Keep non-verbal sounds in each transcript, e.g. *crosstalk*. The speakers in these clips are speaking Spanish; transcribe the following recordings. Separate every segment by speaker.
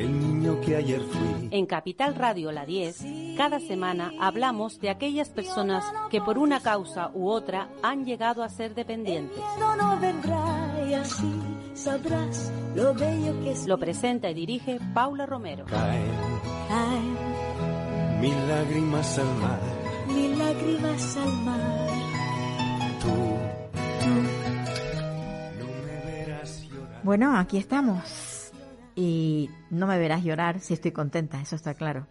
Speaker 1: El niño que ayer fui.
Speaker 2: En Capital Radio La 10, cada semana hablamos de aquellas personas que por una causa u otra han llegado a ser dependientes.
Speaker 3: Lo
Speaker 2: presenta y dirige Paula Romero.
Speaker 1: Caen
Speaker 3: Caen
Speaker 1: mil lágrimas al mar.
Speaker 3: mil lágrimas al mar.
Speaker 1: Tú
Speaker 3: Tú
Speaker 1: no me verás llorar.
Speaker 4: Bueno, aquí estamos. Y no me verás llorar si estoy contenta, eso está claro.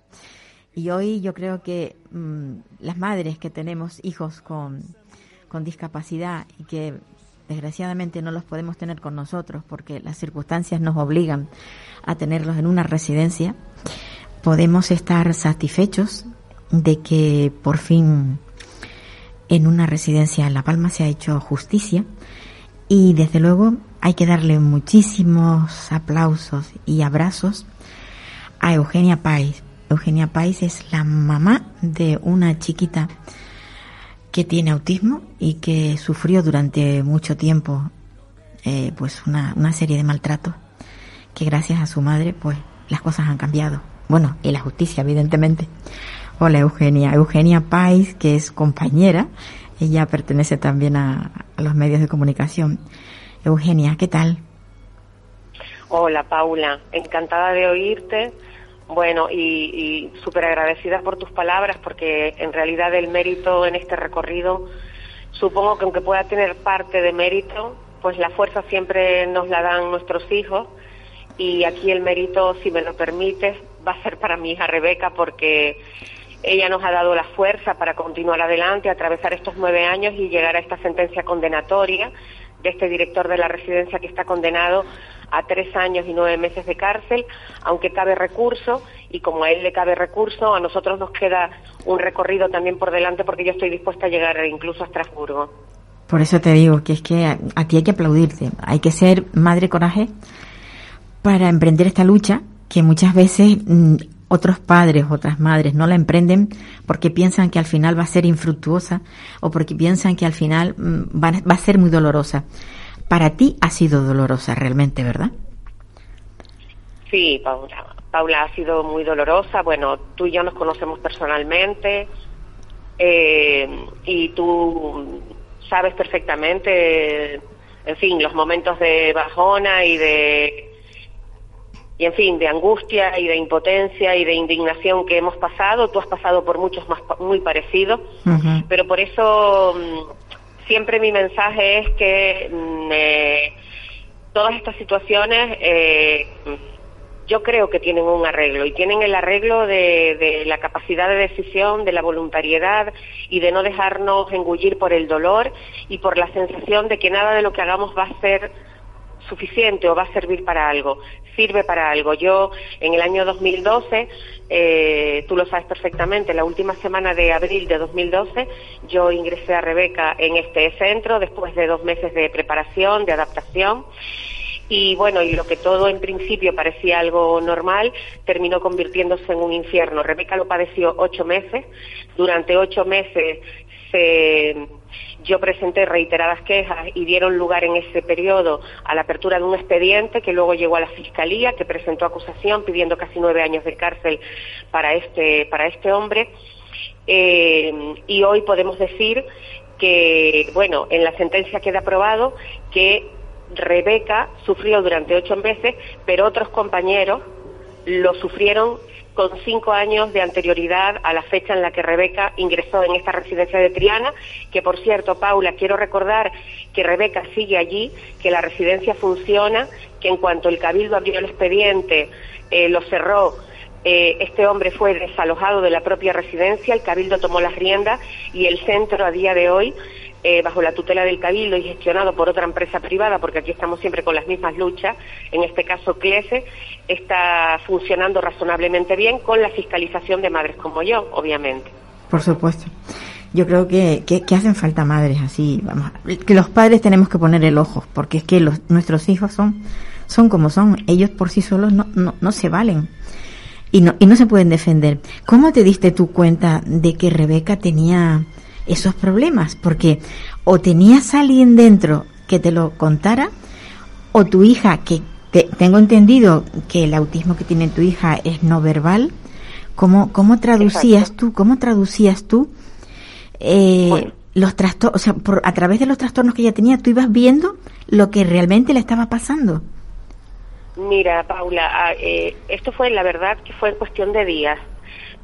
Speaker 4: Y hoy yo creo que mm, las madres que tenemos hijos con, con discapacidad y que desgraciadamente no los podemos tener con nosotros porque las circunstancias nos obligan a tenerlos en una residencia, podemos estar satisfechos de que por fin en una residencia en La Palma se ha hecho justicia y desde luego hay que darle muchísimos aplausos y abrazos a Eugenia Pais. Eugenia Pais es la mamá de una chiquita que tiene autismo y que sufrió durante mucho tiempo eh, pues una, una serie de maltratos que gracias a su madre pues las cosas han cambiado. Bueno, y la justicia evidentemente. Hola Eugenia. Eugenia Pais, que es compañera, ella pertenece también a, a los medios de comunicación. Eugenia, ¿qué tal?
Speaker 5: Hola Paula, encantada de oírte. Bueno, y, y súper agradecida por tus palabras, porque en realidad el mérito en este recorrido, supongo que aunque pueda tener parte de mérito, pues la fuerza siempre nos la dan nuestros hijos. Y aquí el mérito, si me lo permites, va a ser para mi hija Rebeca, porque ella nos ha dado la fuerza para continuar adelante, atravesar estos nueve años y llegar a esta sentencia condenatoria de este director de la residencia que está condenado a tres años y nueve meses de cárcel, aunque cabe recurso, y como a él le cabe recurso, a nosotros nos queda un recorrido también por delante porque yo estoy dispuesta a llegar incluso a Estrasburgo.
Speaker 4: Por eso te digo que es que a, ti hay que aplaudirte, hay que ser madre coraje para emprender esta lucha que muchas veces mm, otros padres, otras madres no la emprenden porque piensan que al final va a ser infructuosa o porque piensan que al final mm, va, va a ser muy dolorosa. Para ti ha sido dolorosa realmente, ¿verdad?
Speaker 5: Sí, Paula. Paula ha sido muy dolorosa. Bueno, tú y yo nos conocemos personalmente eh, y tú sabes perfectamente, en fin, los momentos de bajona y de y en fin, de angustia y de impotencia y de indignación que hemos pasado. Tú has pasado por muchos más muy parecidos, pero por eso mm, siempre mi mensaje es que mm, eh, todas estas situaciones eh, yo creo que tienen un arreglo. Y tienen el arreglo de, de la capacidad de decisión, de la voluntariedad y de no dejarnos engullir por el dolor y por la sensación de que nada de lo que hagamos va a ser suficiente o va a servir para algo, sirve para algo. Yo en el año 2012, eh, tú lo sabes perfectamente, la última semana de abril de 2012, yo ingresé a Rebeca en este centro después de dos meses de preparación, de adaptación. Y bueno, y lo que todo en principio parecía algo normal, terminó convirtiéndose en un infierno. Rebeca lo padeció ocho meses. Durante ocho meses se, yo presenté reiteradas quejas y dieron lugar en ese periodo a la apertura de un expediente que luego llegó a la Fiscalía, que presentó acusación pidiendo casi nueve años de cárcel para este, para este hombre. Eh, y hoy podemos decir que, bueno, en la sentencia queda aprobado que Rebeca sufrió durante ocho meses, pero otros compañeros lo sufrieron con cinco años de anterioridad a la fecha en la que Rebeca ingresó en esta residencia de Triana, que por cierto, Paula, quiero recordar que Rebeca sigue allí, que la residencia funciona, que en cuanto el Cabildo abrió el expediente, eh, lo cerró, eh, este hombre fue desalojado de la propia residencia, el Cabildo tomó las riendas y el centro a día de hoy eh, bajo la tutela del Cabildo y gestionado por otra empresa privada, porque aquí estamos siempre con las mismas luchas, en este caso CLESE, está funcionando razonablemente bien con la fiscalización de madres como yo, obviamente.
Speaker 4: Por supuesto. yo creo que, que, que hacen falta madres así, vamos, que los padres tenemos que poner el ojo, porque es que los, nuestros hijos son, son como son, ellos por sí solos no, no, no se valen y no, y no se pueden defender. ¿Cómo te diste tú cuenta de que Rebeca tenía esos problemas? Porque o tenías a alguien dentro que te lo contara, o tu hija, que te- tengo entendido que el autismo que tiene tu hija es no verbal, ¿cómo, cómo traducías
Speaker 5: Exacto.
Speaker 4: tú, cómo traducías tú eh,
Speaker 5: Bueno.
Speaker 4: los trastornos, o sea, por, a través de los trastornos que ella tenía, tú ibas viendo lo que realmente le estaba pasando?
Speaker 5: Mira, Paula, ah, eh, esto fue, la verdad, que fue en cuestión de días,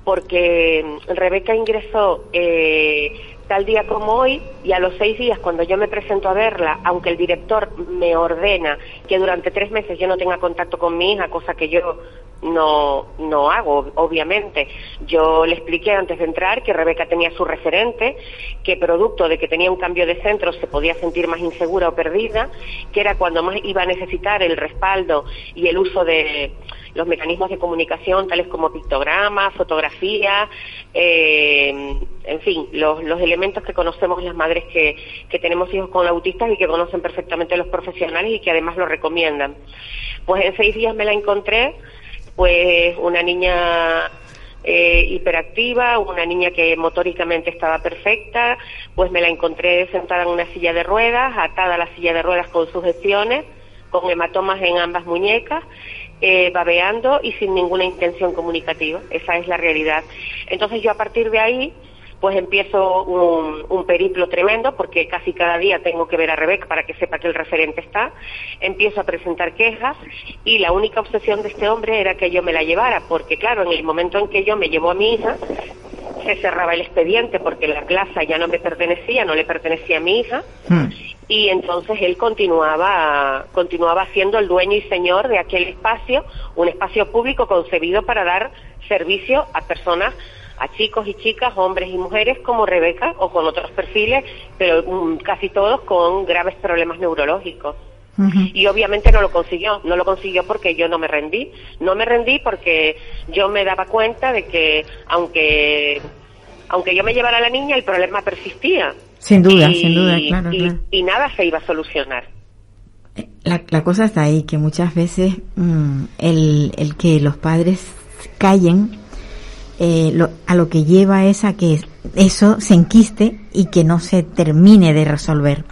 Speaker 5: porque Rebeca ingresó eh, tal día como hoy y a los seis días, cuando yo me presento a verla, aunque el director me ordena que durante tres meses yo no tenga contacto con mi hija, cosa que yo no, no hago, obviamente. Yo le expliqué antes de entrar que Rebeca tenía su referente, que producto de que tenía un cambio de centro se podía sentir más insegura o perdida, que era cuando más iba a necesitar el respaldo y el uso de los mecanismos de comunicación tales como pictogramas, fotografía, eh, en fin, los, los elementos que conocemos las madres que, que tenemos hijos con autistas y que conocen perfectamente los profesionales y que además lo recomiendan. Pues en seis días me la encontré, pues una niña eh, hiperactiva, una niña que motóricamente estaba perfecta, pues me la encontré sentada en una silla de ruedas, atada a la silla de ruedas con sujeciones, con hematomas en ambas muñecas, eh, babeando y sin ninguna intención comunicativa. Esa es la realidad. Entonces yo a partir de ahí pues empiezo un, periplo tremendo porque casi cada día tengo que ver a Rebeca para que sepa que el referente está. Empiezo a presentar quejas y la única obsesión de este hombre era que yo me la llevara porque claro, en el momento en que yo me llevo a mi hija se cerraba el expediente porque la plaza ya no me pertenecía, no le pertenecía a mi hija
Speaker 4: Hmm.
Speaker 5: y entonces él continuaba continuaba siendo el dueño y señor de aquel espacio, un espacio público concebido para dar servicio a personas, a chicos y chicas, hombres y mujeres como Rebeca o con otros perfiles, pero mm, casi todos con graves problemas neurológicos. Y obviamente no lo consiguió, no lo consiguió porque yo no me rendí, no me rendí porque yo me daba cuenta de que aunque aunque yo me llevara a la niña el problema persistía.
Speaker 4: Sin duda,
Speaker 5: Y-
Speaker 4: sin duda, claro,
Speaker 5: y-
Speaker 4: claro.
Speaker 5: y nada se iba a solucionar.
Speaker 4: La, la cosa está ahí, que muchas veces mm, el, el que los padres callen eh, lo- a lo que lleva es a que eso se enquiste y que no se termine de resolver.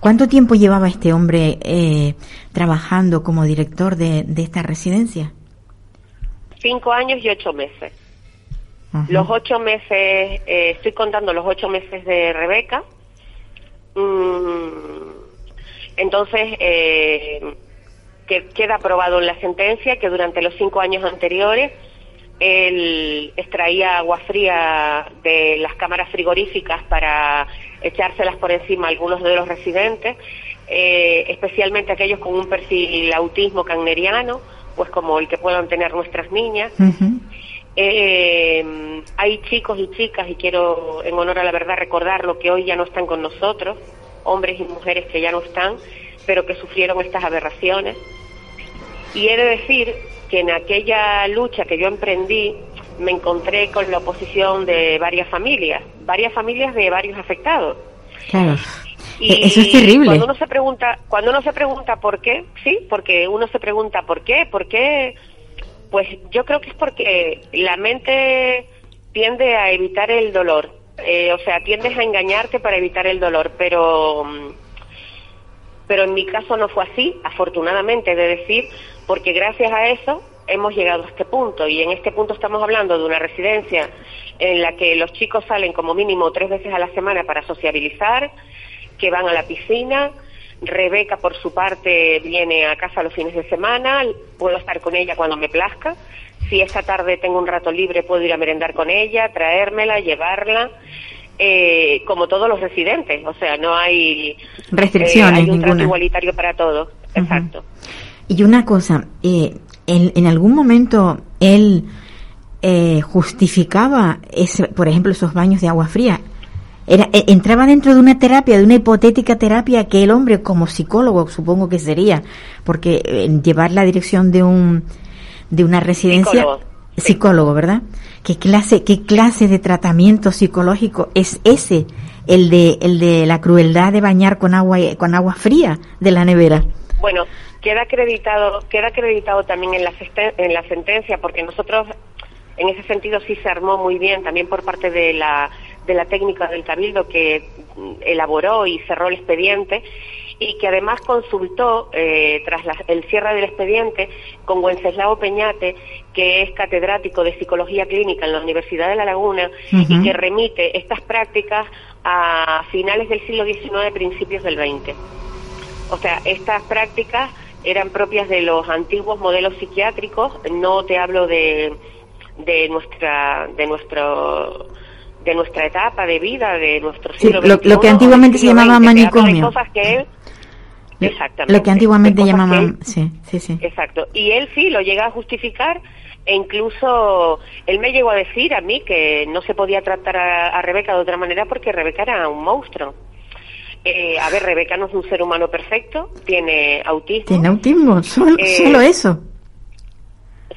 Speaker 4: ¿Cuánto tiempo llevaba este hombre eh, trabajando como director de, de esta residencia?
Speaker 5: Cinco años y ocho meses.
Speaker 4: Ajá.
Speaker 5: Los ocho meses, eh, estoy contando los ocho meses de Rebeca. Mm, entonces, eh, que queda aprobado en la sentencia que durante los cinco años anteriores él extraía agua fría de las cámaras frigoríficas para echárselas por encima a algunos de los residentes, eh, especialmente aquellos con un perfil autismo cagneriano, pues como el que puedan tener nuestras niñas. Eh, hay chicos y chicas, y quiero en honor a la verdad recordarlo, que hoy ya no están con nosotros, hombres y mujeres que ya no están, pero que sufrieron estas aberraciones. Y he de decir que en aquella lucha que yo emprendí me encontré con la oposición de varias familias, varias familias de varios afectados.
Speaker 4: Claro.
Speaker 5: Y
Speaker 4: E- Eso es terrible.
Speaker 5: Cuando uno se pregunta, cuando uno se pregunta por qué, sí, porque uno se pregunta por qué, por qué, pues yo creo que es porque la mente tiende a evitar el dolor, Eh, o sea, tiendes a engañarte para evitar el dolor, pero mm, pero en mi caso no fue así, afortunadamente, de decir, porque gracias a eso hemos llegado a este punto y en este punto estamos hablando de una residencia en la que los chicos salen como mínimo tres veces a la semana para sociabilizar, que van a la piscina. Rebeca, por su parte, viene a casa los fines de semana, puedo estar con ella cuando me plazca. Si esta tarde tengo un rato libre, puedo ir a merendar con ella, traérmela, llevarla, eh, como todos los residentes. O sea, no hay
Speaker 4: Restricciones,
Speaker 5: eh, hay un trato
Speaker 4: ninguna.
Speaker 5: igualitario para todos. Exacto.
Speaker 4: Y una cosa, eh, en, en algún momento él eh, justificaba, ese, por ejemplo, esos baños de agua fría. Era, eh, entraba dentro de una terapia, de una hipotética terapia que el hombre, como psicólogo, supongo que sería, porque eh, llevar la dirección de un de una residencia,
Speaker 5: Psicólogo.
Speaker 4: psicólogo, ¿verdad? ¿Qué clase, qué clase de tratamiento psicológico es ese? El de, el de la crueldad de bañar con agua, con agua fría de la nevera.
Speaker 5: Bueno, queda acreditado, queda acreditado también en la, en la sentencia, porque nosotros en ese sentido sí se armó muy bien, también por parte de la, de la técnica del Cabildo que mm, elaboró y cerró el expediente y que además consultó eh, tras la- el cierre del expediente con Wenceslao Peñate, que es catedrático de psicología clínica en la Universidad de La Laguna y que remite estas prácticas a finales del siglo XIX, principios del XX. O sea, estas prácticas eran propias de los antiguos modelos psiquiátricos, no te hablo de, de nuestra de nuestro de nuestra etapa de vida, de nuestro
Speaker 4: Sí,
Speaker 5: siglo
Speaker 4: lo-
Speaker 5: XXI,
Speaker 4: lo que antiguamente se llamaba
Speaker 5: XX,
Speaker 4: manicomio.
Speaker 5: cosas que él
Speaker 4: Lo-
Speaker 5: Exactamente.
Speaker 4: Lo que antiguamente llamaban, sí, sí, sí.
Speaker 5: Exacto. Y él sí lo llega a justificar e incluso él me llegó a decir a mí que no se podía tratar a, a Rebeca de otra manera porque Rebeca era un monstruo. Eh, a ver, Rebeca no es un ser humano perfecto, tiene autismo.
Speaker 4: Tiene autismo, *laughs* solo,
Speaker 5: Eh,
Speaker 4: solo eso.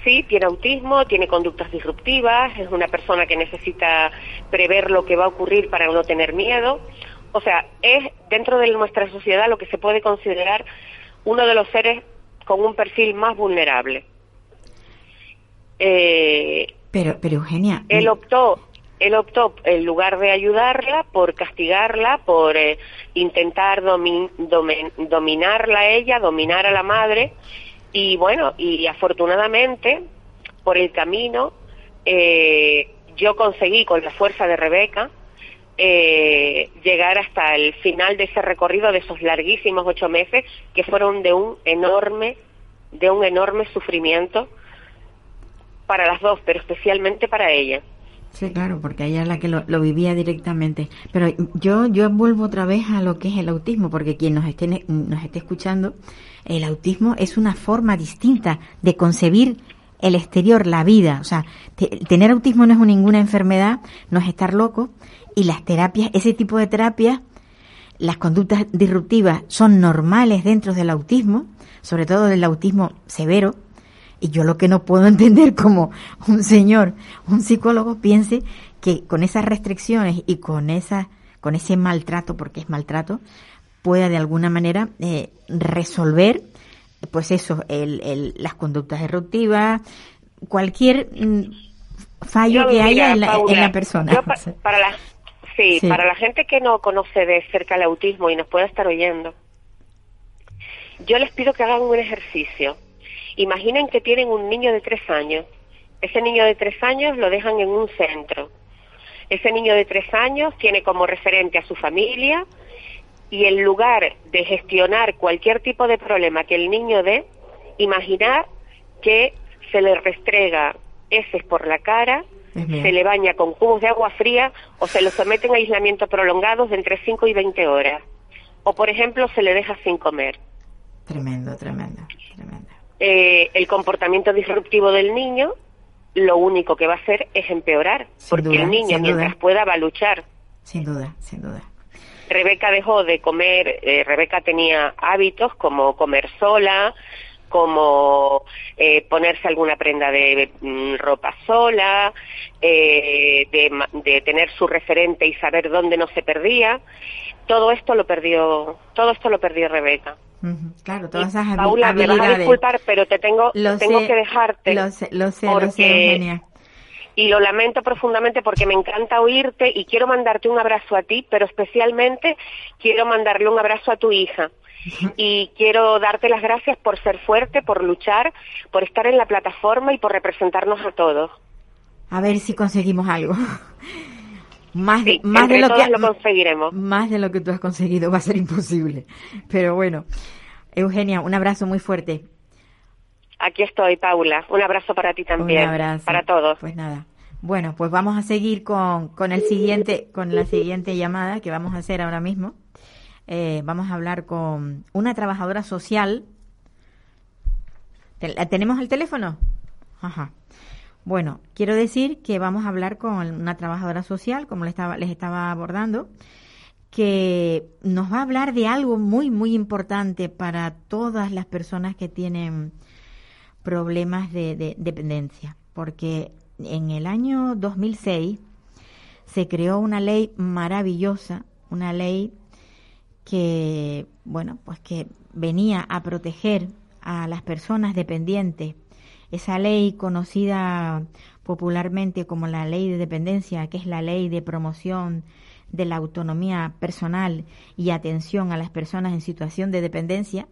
Speaker 5: Sí, tiene autismo, tiene conductas disruptivas, es una persona que necesita prever lo que va a ocurrir para no tener miedo. O sea, es dentro de nuestra sociedad lo que se puede considerar uno de los seres con un perfil más vulnerable. Eh,
Speaker 4: Pero, pero Eugenia,
Speaker 5: él optó, él optó en lugar de ayudarla por castigarla, por eh, intentar dominarla a ella, dominar a la madre y bueno, y afortunadamente por el camino eh, yo conseguí con la fuerza de Rebeca eh, llegar hasta el final de ese recorrido de esos larguísimos ocho meses que fueron de un enorme, de un enorme sufrimiento para las dos, pero especialmente para ella.
Speaker 4: Sí, claro, porque ella es la que lo, lo vivía directamente. Pero yo, yo vuelvo otra vez a lo que es el autismo, porque quien nos esté, nos esté escuchando, el autismo es una forma distinta de concebir el exterior, la vida. O sea, te- tener autismo no es ninguna enfermedad, no es estar loco. Y las terapias, ese tipo de terapias, las conductas disruptivas son normales dentro del autismo, sobre todo del autismo severo. Y yo lo que no puedo *laughs* entender como un señor, un psicólogo piense que con esas restricciones y con esa, con ese maltrato, porque es maltrato, pueda de alguna manera eh, resolver, pues eso, el, el- las conductas disruptivas, cualquier mm, fallo
Speaker 5: Yo,
Speaker 4: que
Speaker 5: mira,
Speaker 4: haya en la,
Speaker 5: Paula,
Speaker 4: en la persona.
Speaker 5: yo pa- para la, sí,
Speaker 4: Sí.
Speaker 5: para la gente que no conoce de cerca el autismo y nos pueda estar oyendo, yo les pido que hagan un ejercicio. Imaginen que tienen un niño de tres años. Ese niño de tres años lo dejan en un centro. Ese niño de tres años tiene como referente a su familia y en lugar de gestionar cualquier tipo de problema que el niño dé, imaginar que se le restrega heces por la cara, se le baña con cubos de agua fría o se lo someten a aislamiento prolongados de entre 5 y 20 horas. O, por ejemplo, se le deja sin comer.
Speaker 4: Tremendo, tremendo.
Speaker 5: Eh, el comportamiento disruptivo del niño lo único que va a hacer es empeorar,
Speaker 4: Sin
Speaker 5: porque
Speaker 4: duda,
Speaker 5: el niño mientras
Speaker 4: duda.
Speaker 5: pueda va a luchar.
Speaker 4: Sin duda, sin duda.
Speaker 5: Rebeca dejó de comer, eh, Rebeca tenía hábitos como comer sola, como eh, ponerse alguna prenda de mm, ropa sola, eh, de, de tener su referente y saber dónde no se perdía. Todo esto lo perdió, todo esto lo perdió Rebeca.
Speaker 4: Claro, todas
Speaker 5: Y,
Speaker 4: esas
Speaker 5: Paula, me vas a
Speaker 4: habilidades.
Speaker 5: disculpar, pero te tengo,
Speaker 4: Lo
Speaker 5: tengo
Speaker 4: sé,
Speaker 5: que dejarte.
Speaker 4: Lo sé, lo sé, lo sé,
Speaker 5: porque-
Speaker 4: Eugenia.
Speaker 5: y lo lamento profundamente porque me encanta oírte y quiero mandarte un abrazo a ti, pero especialmente quiero mandarle un abrazo a tu hija. *laughs* Y quiero darte las gracias por ser fuerte, por luchar, por estar en la plataforma y por representarnos a todos.
Speaker 4: A ver si conseguimos algo. *laughs* Más
Speaker 5: Sí,
Speaker 4: más de lo que
Speaker 5: lo conseguiremos.
Speaker 4: más de lo que tú has conseguido va a ser imposible. Pero bueno, Eugenia, un abrazo muy fuerte.
Speaker 5: Aquí estoy, Paula. Un abrazo para ti también.
Speaker 4: Un abrazo.
Speaker 5: Para todos.
Speaker 4: Pues nada. Bueno, pues vamos a seguir con, con el siguiente, con la siguiente llamada que vamos a hacer ahora mismo. Eh, vamos a hablar con una trabajadora social. ¿Te- ¿La tenemos el teléfono? Ajá. Bueno, quiero decir que vamos a hablar con una trabajadora social, como les estaba, les estaba abordando, que nos va a hablar de algo muy, muy importante para todas las personas que tienen problemas de, de dependencia. porque en el año 2006 se creó una ley maravillosa, una ley que, bueno, pues que venía a proteger a las personas dependientes. Esa ley conocida popularmente como la ley de dependencia, que es la ley de promoción de la autonomía personal y atención a las personas en situación de dependencia,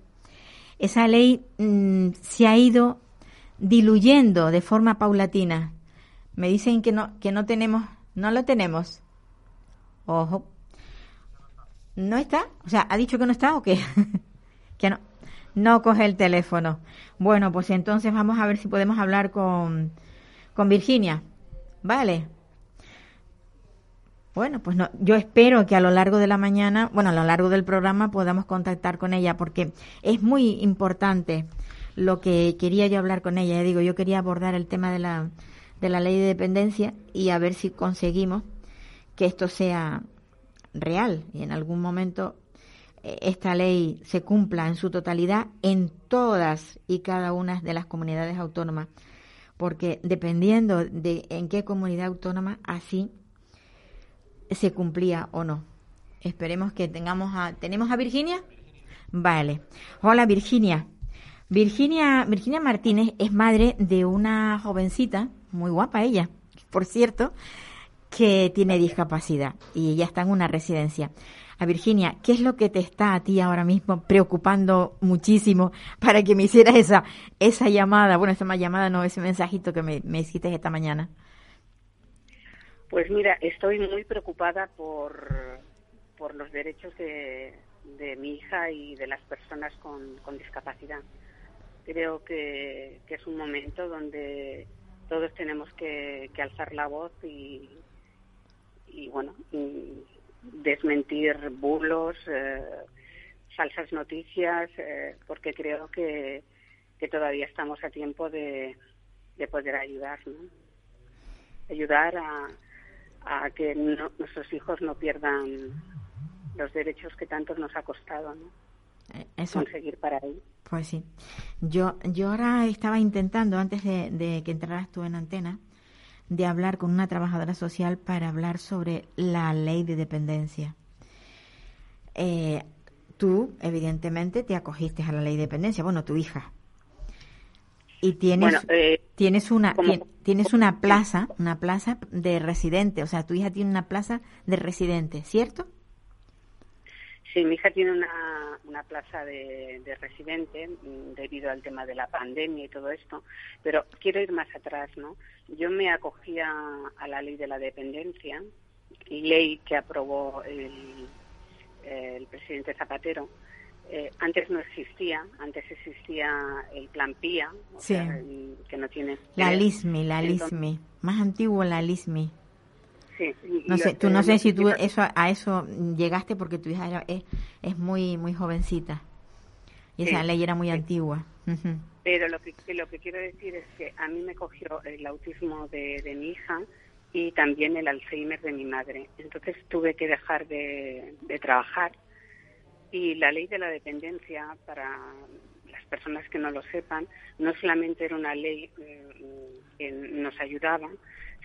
Speaker 4: esa ley mm, se ha ido diluyendo de forma paulatina. Me dicen que no, que no tenemos, no lo tenemos. Ojo. ¿No está? O sea, ¿ha dicho que no está o qué? *laughs* que no, no coge el teléfono. Bueno, pues entonces vamos a ver si podemos hablar con, con Virginia. Vale. Bueno, pues no, yo espero que a lo largo de la mañana, bueno, a lo largo del programa podamos contactar con ella porque es muy importante lo que quería yo hablar con ella. Ya digo, yo quería abordar el tema de la, de la ley de dependencia y a ver si conseguimos que esto sea real y en algún momento esta ley se cumpla en su totalidad en todas y cada una de las comunidades autónomas, porque dependiendo de en qué comunidad autónoma, así se cumplía o no. Esperemos que tengamos a... ¿Tenemos a Virginia? Vale. Hola Virginia. Virginia, Virginia Martínez es madre de una jovencita, muy guapa ella, por cierto, que tiene discapacidad y ella está en una residencia. A Virginia, ¿qué es lo que te está a ti ahora mismo preocupando muchísimo para que me hicieras esa, esa llamada? Bueno, esa llamada no, ese mensajito que me, me hiciste esta mañana.
Speaker 6: Pues mira, estoy muy preocupada por, por los derechos de, de mi hija y de las personas con, con discapacidad. Creo que, que, es un momento donde todos tenemos que, que alzar la voz y, y bueno, y desmentir bulos, eh, falsas noticias, eh, porque creo que, que todavía estamos a tiempo de, de poder ayudar, ¿no? ayudar a, a que nuestros hijos no pierdan los derechos que tanto nos ha costado ¿no? Eh, eso, conseguir para él.
Speaker 4: Pues sí. Yo, yo ahora estaba intentando, antes de, que entraras tú en antena, de hablar con una trabajadora social para hablar sobre la ley de dependencia. Eh, tú, evidentemente, te acogiste a la ley de dependencia, bueno, tu hija. Y tienes, eh, tienes una tienes una plaza, una plaza de residente, o sea, tu hija tiene una plaza de residente, ¿cierto?
Speaker 6: Sí, mi hija tiene una, una plaza de, de, residente mm, debido al tema de la pandemia y todo esto, pero quiero ir más atrás, ¿no? Yo me acogía a la ley de la dependencia, ley que aprobó el, el presidente Zapatero, eh, antes no existía, antes existía el plan PIA, que no tiene...
Speaker 4: La LISMI, la LISMI, más antiguo la LISMI. Sí, no sé, tú no sé si tú eso a eso llegaste porque tu hija era, es, es muy muy jovencita y esa ley era muy antigua.
Speaker 6: Pero lo que, lo que quiero decir es que a mí me cogió el autismo de, de mi hija y también el Alzheimer de mi madre. Entonces tuve que dejar de, de trabajar y la ley de la dependencia, para las personas que no lo sepan, no solamente era una ley mm, que nos ayudaba,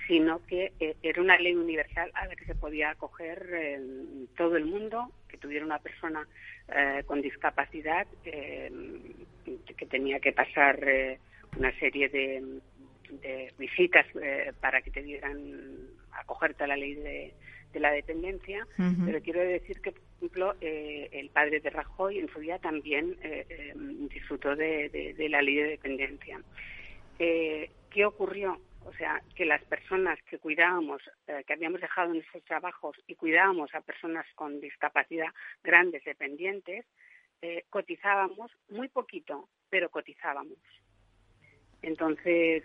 Speaker 6: sino que eh, era una ley universal a la que se podía acoger eh, todo el mundo que tuviera una persona eh, con discapacidad que tenía que pasar una serie de, de visitas para que te dieran acogerte a la ley de, de la dependencia, pero quiero decir que, por ejemplo, eh, el padre de Rajoy en su día también disfrutó de, la ley de dependencia. ¿Qué ocurrió? O sea, que las personas que cuidábamos, que habíamos dejado nuestros trabajos y cuidábamos a personas con discapacidad grandes, dependientes, cotizábamos muy poquito, pero cotizábamos. Entonces,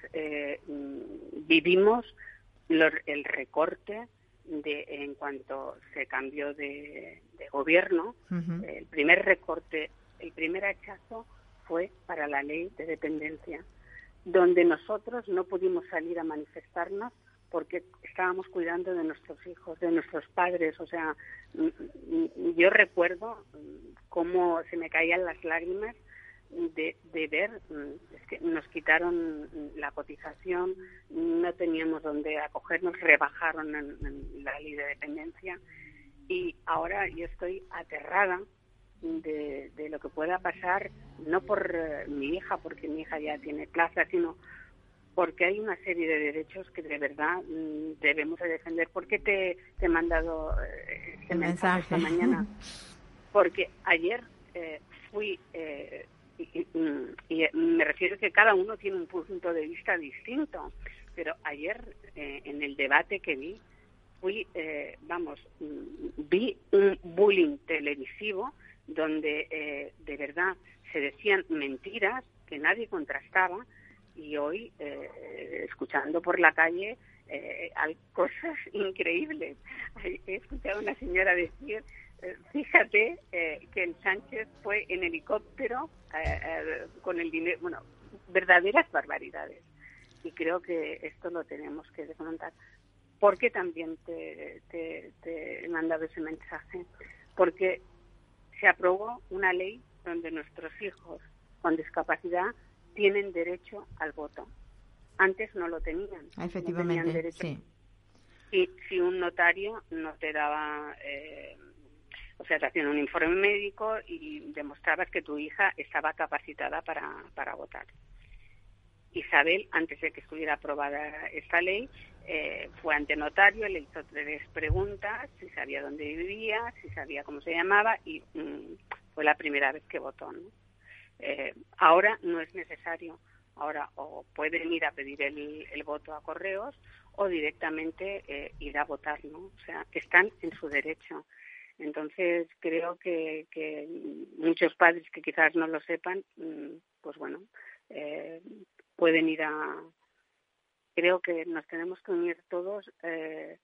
Speaker 6: mm, vivimos el recorte de, en cuanto se cambió de, gobierno, el primer recorte, el primer hachazo fue para la ley de dependencia, donde nosotros no pudimos salir a manifestarnos porque estábamos cuidando de nuestros hijos, de nuestros padres. O sea, yo recuerdo cómo se me caían las lágrimas de, de ver, mm, es que nos quitaron la cotización, no teníamos donde acogernos, rebajaron en la ley de dependencia y ahora yo estoy aterrada de, de lo que pueda pasar, no por eh, mi hija, porque mi hija ya tiene plaza, sino porque hay una serie de derechos que de verdad mm, debemos de defender. ¿Por qué te, te he mandado eh, este
Speaker 4: El
Speaker 6: mensaje esta mañana? *laughs* Porque ayer eh, fui, eh, y, y- y, eh, me refiero que cada uno tiene un punto de vista distinto, pero ayer eh, en el debate que vi, fui, eh, vamos, mm, vi un bullying televisivo donde eh, de verdad se decían mentiras que nadie contrastaba y hoy, eh, escuchando por la calle, eh, hay cosas *laughs* increíbles. He escuchado a una señora decir, eh, fíjate eh, que el Sánchez fue en helicóptero con el dinero, bueno, verdaderas barbaridades. Y creo que esto lo tenemos que desmontar. ¿Por qué también te- te he mandado ese mensaje? Porque se aprobó una ley donde nuestros hijos con discapacidad tienen derecho al voto. Antes no lo tenían. no tenían
Speaker 4: Efectivamente,
Speaker 6: derecho.
Speaker 4: sí.
Speaker 6: Si, si un notario no te daba, eh, o sea, te hacían un informe médico y demostrabas que tu hija estaba capacitada para, para votar. Isabel, antes de que estuviera aprobada esta ley, eh, fue ante notario, le hizo tres preguntas, si sabía dónde vivía, si sabía cómo se llamaba y mm, fue la primera vez que votó. ¿no? Eh, ahora no es necesario. Ahora o pueden ir a pedir el, el voto a correos o directamente eh, ir a votar, ¿no? O sea, están en su derecho. Entonces creo que, que muchos padres que quizás no lo sepan, mm, pues bueno, eh, pueden ir a. Creo que nos tenemos que unir todos eh,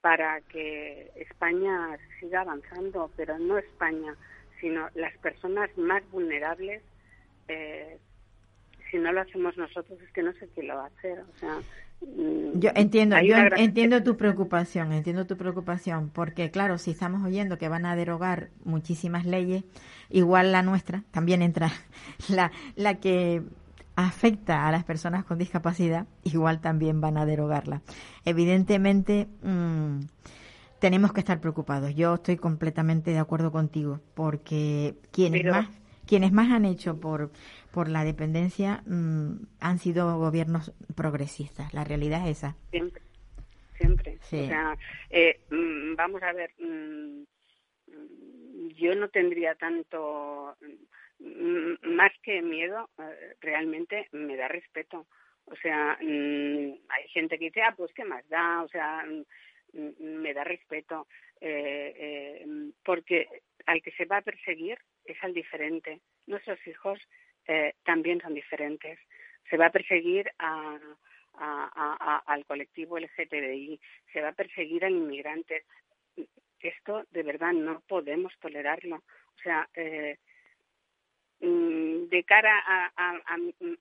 Speaker 6: para que España siga avanzando, pero no España, sino las personas más vulnerables. Eh, si no lo hacemos nosotros, es que no sé quién lo va a hacer. O sea, mm,
Speaker 4: Yo entiendo, yo
Speaker 6: gran-
Speaker 4: entiendo tu preocupación, entiendo tu preocupación, porque claro, si estamos oyendo que van a derogar muchísimas leyes, igual la nuestra, también entra *laughs* la, la que afecta a las personas con discapacidad, igual también van a derogarla. Evidentemente, mm, tenemos que estar preocupados. Yo estoy completamente de acuerdo contigo, porque quienes
Speaker 6: Pero-
Speaker 4: más quienes más han hecho por por la dependencia mm, han sido gobiernos progresistas. La realidad es esa.
Speaker 6: Siempre, siempre.
Speaker 4: Sí.
Speaker 6: O sea, eh, mm, vamos a ver, mm, mm, yo no tendría tanto, más que miedo, eh, realmente me da respeto. O sea, mm, hay gente que dice, ah, pues qué más da, o sea, mm, mm, me da respeto, eh, eh, porque al que se va a perseguir es al diferente. Nuestros hijos eh, también son diferentes. Se va a perseguir a, a- al colectivo LGTBI, se va a perseguir al inmigrante. Esto de verdad no podemos tolerarlo. O sea, eh, de cara a, a-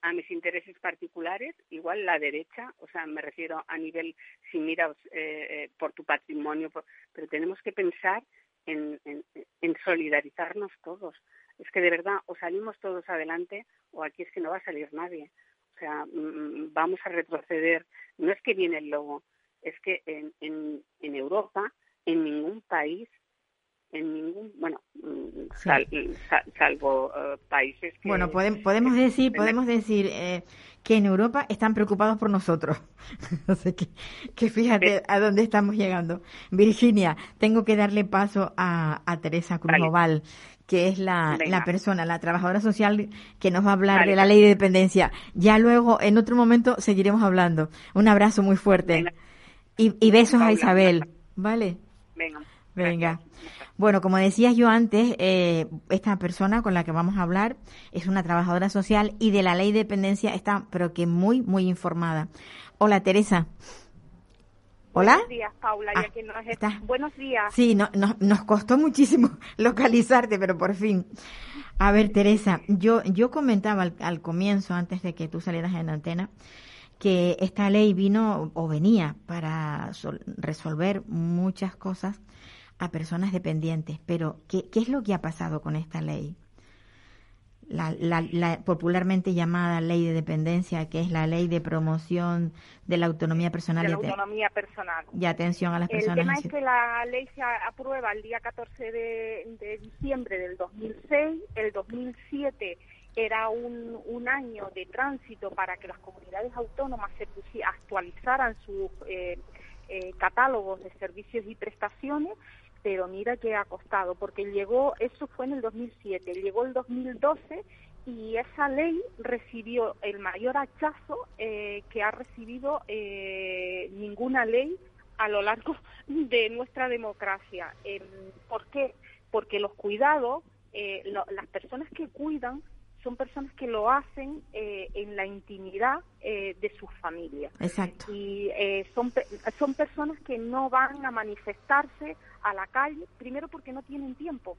Speaker 6: a- mis intereses particulares, igual la derecha, o sea, me refiero a nivel, si miras eh, eh, por tu patrimonio, pero tenemos que pensar en, en- solidarizarnos todos. Es que de verdad o salimos todos adelante o aquí es que no va a salir nadie. O sea, mm, vamos a retroceder. No es que viene el lobo, es que en, en Europa, en ningún país, en ningún, bueno, mm,
Speaker 4: Sí.
Speaker 6: sal- sal- salvo eh, países que...
Speaker 4: Bueno, podem- podemos decir,
Speaker 6: que-
Speaker 4: podemos decir eh, que en Europa están preocupados por nosotros. *laughs* sea que, que fíjate a dónde estamos llegando. Virginia, tengo que darle paso a, a Teresa Cruz
Speaker 6: Vale.
Speaker 4: Que es la, la persona, la trabajadora social que nos va a hablar
Speaker 6: Vale.
Speaker 4: de la ley de dependencia. Ya luego, en otro momento, seguiremos hablando. Un abrazo muy fuerte.
Speaker 6: Venga.
Speaker 4: Y, y besos a. Isabel. ¿Vale?
Speaker 6: Venga.
Speaker 4: Venga. Bueno, como decía yo antes, eh, esta persona con la que vamos a hablar es una trabajadora social y de la ley de dependencia está, pero que muy, muy informada. Hola, Teresa. Hola.
Speaker 7: Buenos días, Paula,
Speaker 4: Ah,
Speaker 7: ya que nos
Speaker 4: está.
Speaker 7: Buenos días.
Speaker 4: Sí, no, no- nos costó muchísimo *laughs* localizarte, pero por fin. A ver, Teresa, yo, yo comentaba al, al comienzo, antes de que tú salieras en antena, que esta ley vino o venía para sol- resolver muchas cosas a personas dependientes. Pero, ¿qué, ¿qué es lo que ha pasado con esta ley? la, la, la popularmente llamada ley de dependencia, que es la ley de promoción de la autonomía personal
Speaker 7: de
Speaker 4: y,
Speaker 7: la
Speaker 4: ate-
Speaker 7: autonomía personal.
Speaker 4: y atención a las
Speaker 7: El
Speaker 4: personas.
Speaker 7: tema
Speaker 4: en
Speaker 7: es que la ley se aprueba el día 14 de, de diciembre del 2006. El 2007 era un, un año de tránsito para que las comunidades autónomas se actualizaran sus eh, eh, catálogos de servicios y prestaciones. Pero mira que ha costado, porque llegó, eso fue en el 2007, llegó el 2012 y esa ley recibió el mayor hachazo eh, que ha recibido eh, ninguna ley a lo largo *laughs* de nuestra democracia. Eh, ¿Por qué? Porque los cuidados, eh, lo- las personas que cuidan son personas que lo hacen eh, en la intimidad eh, de sus familias
Speaker 4: Exacto.
Speaker 7: y eh, son son personas que no van a manifestarse a la calle primero porque no tienen tiempo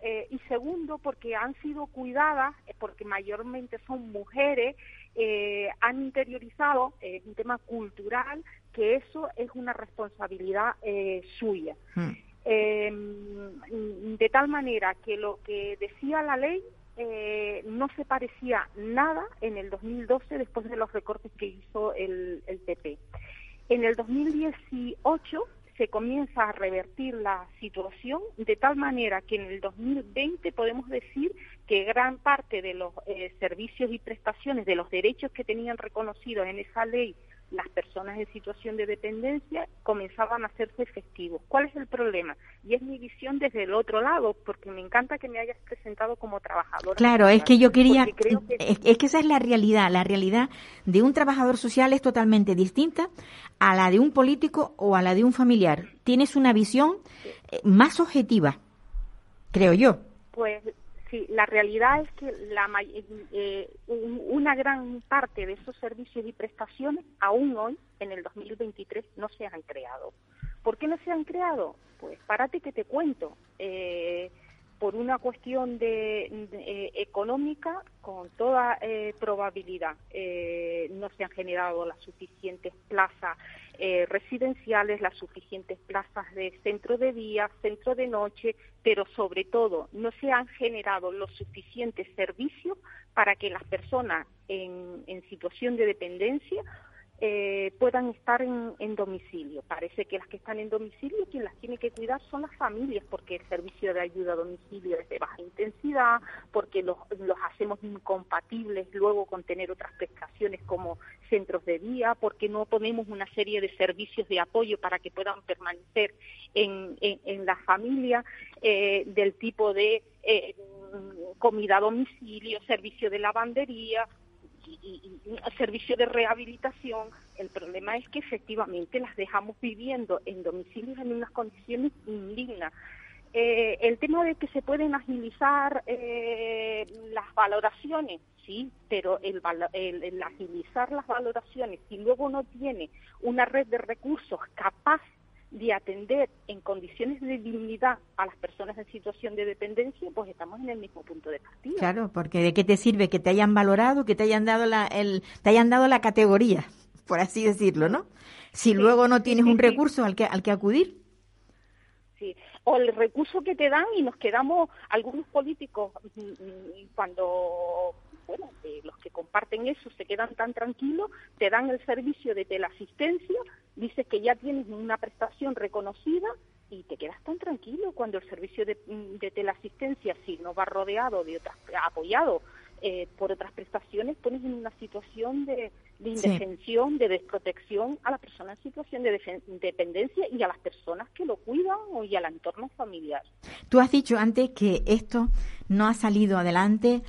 Speaker 7: eh, y segundo porque han sido cuidadas eh, porque mayormente son mujeres eh, han interiorizado eh, un tema cultural que eso es una responsabilidad eh, suya
Speaker 4: Mm.
Speaker 7: eh, de tal manera que lo que decía la ley eh, no se parecía nada en el 2012 después de los recortes que hizo el, el PP. En el 2018 se comienza a revertir la situación de tal manera que en el 2020 podemos decir que gran parte de los eh, servicios y prestaciones, de los derechos que tenían reconocidos en esa ley las personas en situación de dependencia comenzaban a hacerse efectivos. ¿Cuál es el problema? Y es mi visión desde el otro lado, porque me encanta que me hayas presentado como trabajadora.
Speaker 4: Claro, es que yo quería,
Speaker 7: Porque creo que-
Speaker 4: es, es que esa es la realidad, la realidad de un trabajador social es totalmente distinta a la de un político o a la de un familiar. Tienes una visión eh, más objetiva, creo yo.
Speaker 7: Pues sí, la realidad es que la, eh, un- una gran parte de esos servicios y prestaciones aún hoy, en el 2023, no se han creado. ¿Por qué no se han creado? Pues párate que te cuento. Eh, por una cuestión de, de, eh, económica, con toda eh, probabilidad, eh, no se han generado las suficientes plazas eh, residenciales, las suficientes plazas de centro de día, centro de noche, pero sobre todo no se han generado los suficientes servicios para que las personas en, en situación de dependencia eh, puedan estar en, domicilio. Parece que las que están en domicilio, quien las tiene que cuidar son las familias, porque el servicio de ayuda a domicilio es de baja intensidad, porque los, los hacemos incompatibles luego con tener otras prestaciones como centros de día, porque no ponemos una serie de servicios de apoyo para que puedan permanecer en la familia eh, del tipo de eh, comida a domicilio, servicio de lavandería, y, y- y servicio de rehabilitación. El problema es que efectivamente las dejamos viviendo en domicilios en unas condiciones indignas. Eh, el tema de que se pueden agilizar eh, las valoraciones, sí, pero el, el- el agilizar las valoraciones, si luego no tiene una red de recursos capaz de atender en condiciones de dignidad a las personas en situación de dependencia, pues estamos en el mismo punto de partida.
Speaker 4: Claro, porque de qué te sirve que te hayan valorado, que te hayan dado la, el, te hayan dado la categoría, por así decirlo, ¿no? Si luego no tienes
Speaker 7: sí,
Speaker 4: un
Speaker 7: sí.
Speaker 4: recurso al que, al que acudir.
Speaker 7: Sí. O el recurso que te dan y nos quedamos algunos políticos mm, mm, cuando, bueno, eh, los que comparten eso se quedan tan tranquilos, te dan el servicio de teleasistencia, dices que ya tienes una prestación reconocida y te quedas tan tranquilo cuando el servicio de, mm, de teleasistencia, si no va rodeado de otras, apoyado eh, por otras prestaciones, pones en una situación de, de
Speaker 4: Sí.
Speaker 7: indefensión, de desprotección a la persona en situación de dependencia y a las personas que lo cuidan o y al entorno familiar.
Speaker 4: Tú has dicho antes que esto no ha salido adelante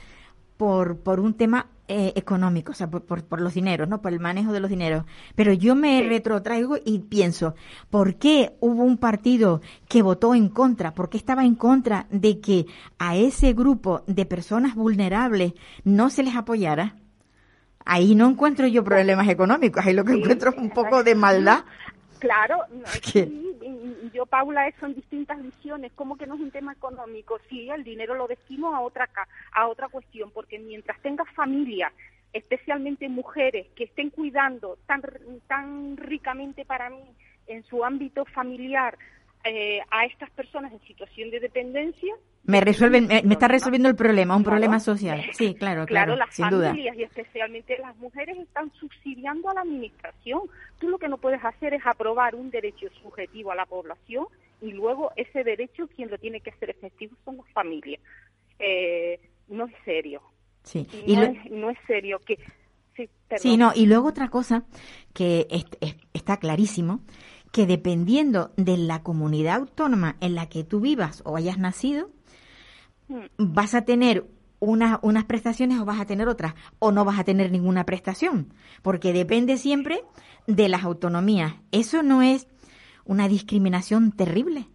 Speaker 4: por, por un tema eh, económico, o sea, por, por, por los dineros, ¿no? Por el manejo de los dineros. Pero yo me retrotraigo y pienso, ¿por qué hubo un partido que votó en contra? ¿Por qué estaba en contra de que a ese grupo de personas vulnerables no se les apoyara? Ahí no encuentro yo problemas económicos, ahí lo que encuentro es un poco de maldad.
Speaker 7: Claro, *laughs* sí, yo, Paula, eso en distintas visiones, como que no es un tema económico, sí, el dinero lo destino a otra, ca- a otra cuestión, porque mientras tengas familias, especialmente mujeres, que estén cuidando tan, tan ricamente para mí en su ámbito familiar eh, a estas personas en situación de dependencia.
Speaker 4: Me resuelven, me, me está resolviendo el problema, un
Speaker 7: Claro.
Speaker 4: problema social. Sí, *laughs* claro, claro,
Speaker 7: las
Speaker 4: sin duda.
Speaker 7: familias y especialmente las mujeres están subsidiando a la administración. Tú lo que no puedes hacer es aprobar un derecho subjetivo a la población y luego ese derecho quien lo tiene que hacer efectivo son las familias. Eh, no es serio.
Speaker 4: Sí.
Speaker 7: Y no,
Speaker 4: lo-
Speaker 7: es, no es serio que. Sí,
Speaker 4: no, y luego otra cosa que es- es- está clarísimo, que dependiendo de la comunidad autónoma en la que tú vivas o hayas nacido,
Speaker 7: Mm.
Speaker 4: vas a tener unas, unas prestaciones o vas a tener otras, o no vas a tener ninguna prestación, porque depende siempre de las autonomías. Eso no es una discriminación terrible.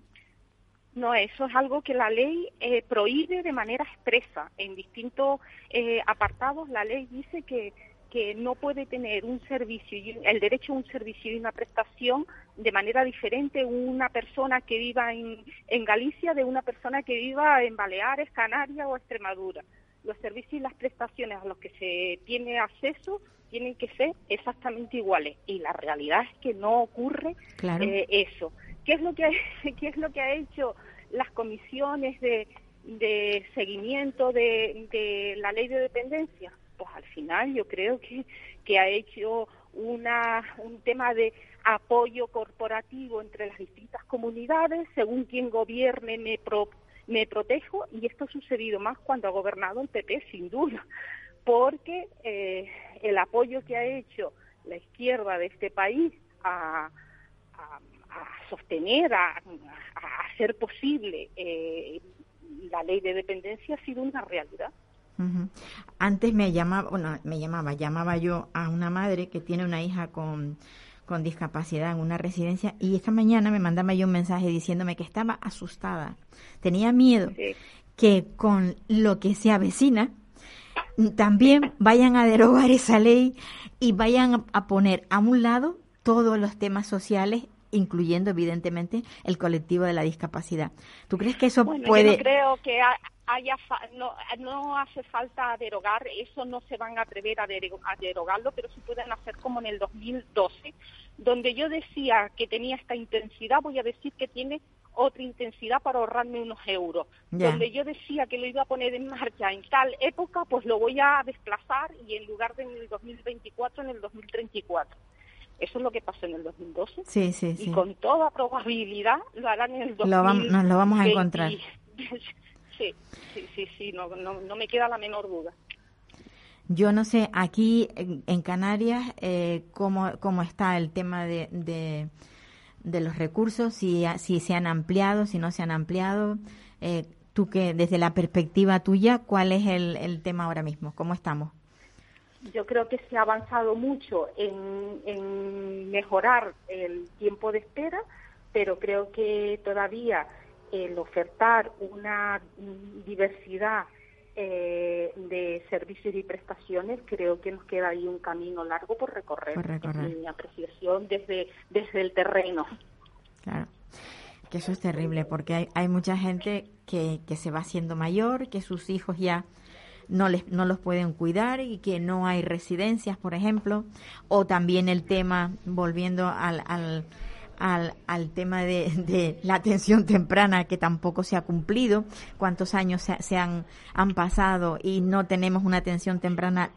Speaker 7: No, eso es algo que la ley eh, prohíbe de manera expresa. En distintos eh, apartados la ley dice que, que no puede tener un servicio, y el derecho a un servicio y una prestación de manera diferente una persona que viva en, en Galicia de una persona que viva en Baleares, Canarias o Extremadura. Los servicios y las prestaciones a los que se tiene acceso tienen que ser exactamente iguales y la realidad es que no ocurre
Speaker 4: Claro.
Speaker 7: eh, eso. ¿Qué es lo que *laughs* qué es lo que ha hecho las comisiones de, de seguimiento de, de la ley de dependencia? Pues al final yo creo que, que ha hecho una, un tema de apoyo corporativo entre las distintas comunidades, según quien gobierne me, pro- me protejo, y esto ha sucedido más cuando ha gobernado el PP, sin duda, porque eh, el apoyo que ha hecho la izquierda de este país a, a- a sostener, a, a hacer posible eh, la ley de dependencia ha sido una realidad.
Speaker 4: Antes me llamaba, bueno, me llamaba, llamaba yo a una madre que tiene una hija con, con discapacidad en una residencia y esta mañana me mandaba yo un mensaje diciéndome que estaba asustada, tenía miedo
Speaker 7: Sí.
Speaker 4: que con lo que se avecina también vayan a derogar esa ley y vayan a poner a un lado todos los temas sociales incluyendo evidentemente el colectivo de la discapacidad. ¿Tú crees que eso
Speaker 7: Bueno,
Speaker 4: puede
Speaker 7: yo no creo que ha- haya fa- no, no hace falta derogar, eso no se van a atrever a, dero- a derogarlo, pero sí pueden hacer como en el 2012, donde yo decía que tenía esta intensidad, voy a decir que tiene otra intensidad para ahorrarme unos euros. Donde yo decía que lo iba a poner en marcha en tal época, pues lo voy a desplazar y en lugar de en el 2024, en el 2034. Eso es lo que pasó en el 2012
Speaker 4: Sí, sí,
Speaker 7: y
Speaker 4: sí.
Speaker 7: con toda probabilidad lo harán en el
Speaker 4: Lo vam- nos lo vamos a
Speaker 7: 2020.
Speaker 4: encontrar. *laughs*
Speaker 7: Sí, sí, sí, sí, no, no, no me queda la menor duda.
Speaker 4: Yo no sé, aquí en, Canarias, eh, cómo, cómo está el tema de, de, de los recursos, si, si se han ampliado, si no se han ampliado. Eh, tú que, desde la perspectiva tuya, ¿cuál es el, el tema ahora mismo? ¿Cómo estamos?
Speaker 7: Yo creo que se ha avanzado mucho en, en mejorar el tiempo de espera, pero creo que todavía el ofertar una diversidad eh, de servicios y prestaciones, creo que nos queda ahí un camino largo por recorrer.
Speaker 4: Por recorrer.
Speaker 7: Es mi apreciación desde, desde el terreno.
Speaker 4: Claro. Que eso es terrible, porque hay, hay mucha gente que, que se va haciendo mayor, que sus hijos ya no les no los pueden cuidar y que no hay residencias, por ejemplo, o también el tema volviendo al al, al, al tema de, de la atención temprana que tampoco se ha cumplido, cuántos años se, se han han pasado y no tenemos una atención temprana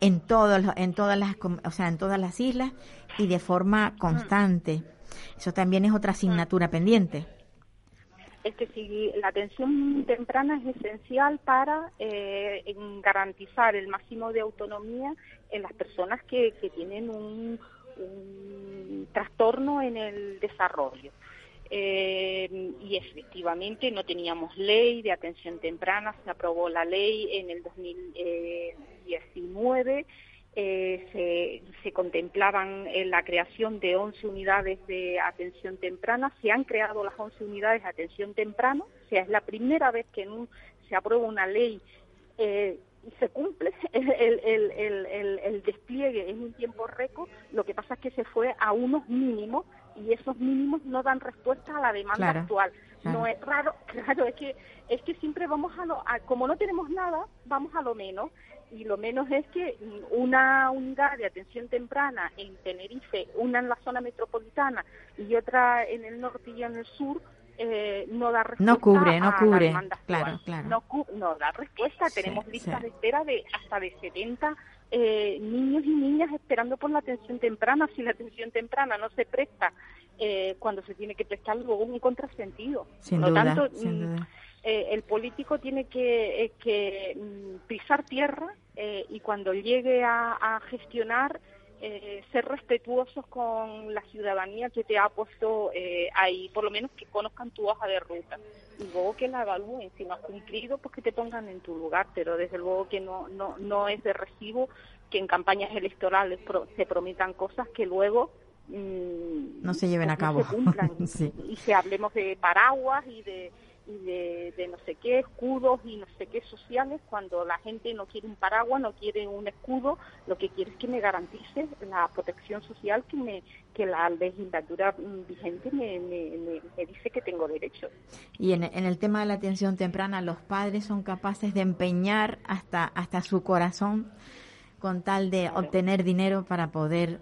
Speaker 4: en todos en todas las o sea en todas las islas y de forma constante. Eso también es otra asignatura pendiente
Speaker 7: es que si la atención temprana es esencial para eh, garantizar el máximo de autonomía en las personas que, que tienen un, un trastorno en el desarrollo. Eh, y efectivamente no teníamos ley de atención temprana, se aprobó la ley en el 2019, eh, se, se contemplaban en la creación de 11 unidades de atención temprana, se han creado las 11 unidades de atención temprana, o sea, es la primera vez que en un- se aprueba una ley eh, y se cumple *laughs* el, el, el, el, el- el despliegue en un tiempo récord, lo que pasa es que se fue a unos mínimos y esos mínimos no dan respuesta a la demanda
Speaker 4: Claro,
Speaker 7: actual.
Speaker 4: claro.
Speaker 7: No es raro, *laughs* claro, es que es que siempre vamos a lo a- como no tenemos nada, vamos a lo menos y lo menos es que una unidad de atención temprana en Tenerife, una en la zona metropolitana y otra en el norte y en el sur eh, no da respuesta
Speaker 4: cubre, no cubre,
Speaker 7: actual.
Speaker 4: claro, claro.
Speaker 7: No, cu- no da respuesta.
Speaker 4: Sí,
Speaker 7: Tenemos listas
Speaker 4: sí.
Speaker 7: de espera de hasta de 70 eh, niños y niñas esperando por la atención temprana. Si la atención temprana no se presta eh, cuando se tiene que prestar, luego es un contrasentido.
Speaker 4: Sin
Speaker 7: por lo
Speaker 4: duda,
Speaker 7: tanto,
Speaker 4: sin
Speaker 7: mm,
Speaker 4: duda.
Speaker 7: Eh, el político tiene que, eh, que mm, pisar tierra eh, y cuando llegue a, a gestionar eh, ser respetuosos con la ciudadanía que te ha puesto eh, ahí, por lo menos que conozcan tu hoja de ruta y luego que la evalúen, si no has cumplido, pues que te pongan en tu lugar, pero desde luego que no no no es de recibo que en campañas electorales pro- se prometan cosas que luego mm,
Speaker 4: No se lleven
Speaker 7: pues
Speaker 4: a
Speaker 7: no
Speaker 4: cabo.
Speaker 7: se cumplan. *laughs*
Speaker 4: Sí.
Speaker 7: y que hablemos de paraguas y de y de, de no sé qué escudos y no sé qué sociales cuando la gente no quiere un paraguas no quiere un escudo lo que quiere es que me garantice la protección social que me que la legislatura vigente me, me, me- me dice que tengo derecho.
Speaker 4: Y en, en el tema de la atención temprana, los padres son capaces de empeñar hasta, hasta su corazón con tal de obtener dinero para poder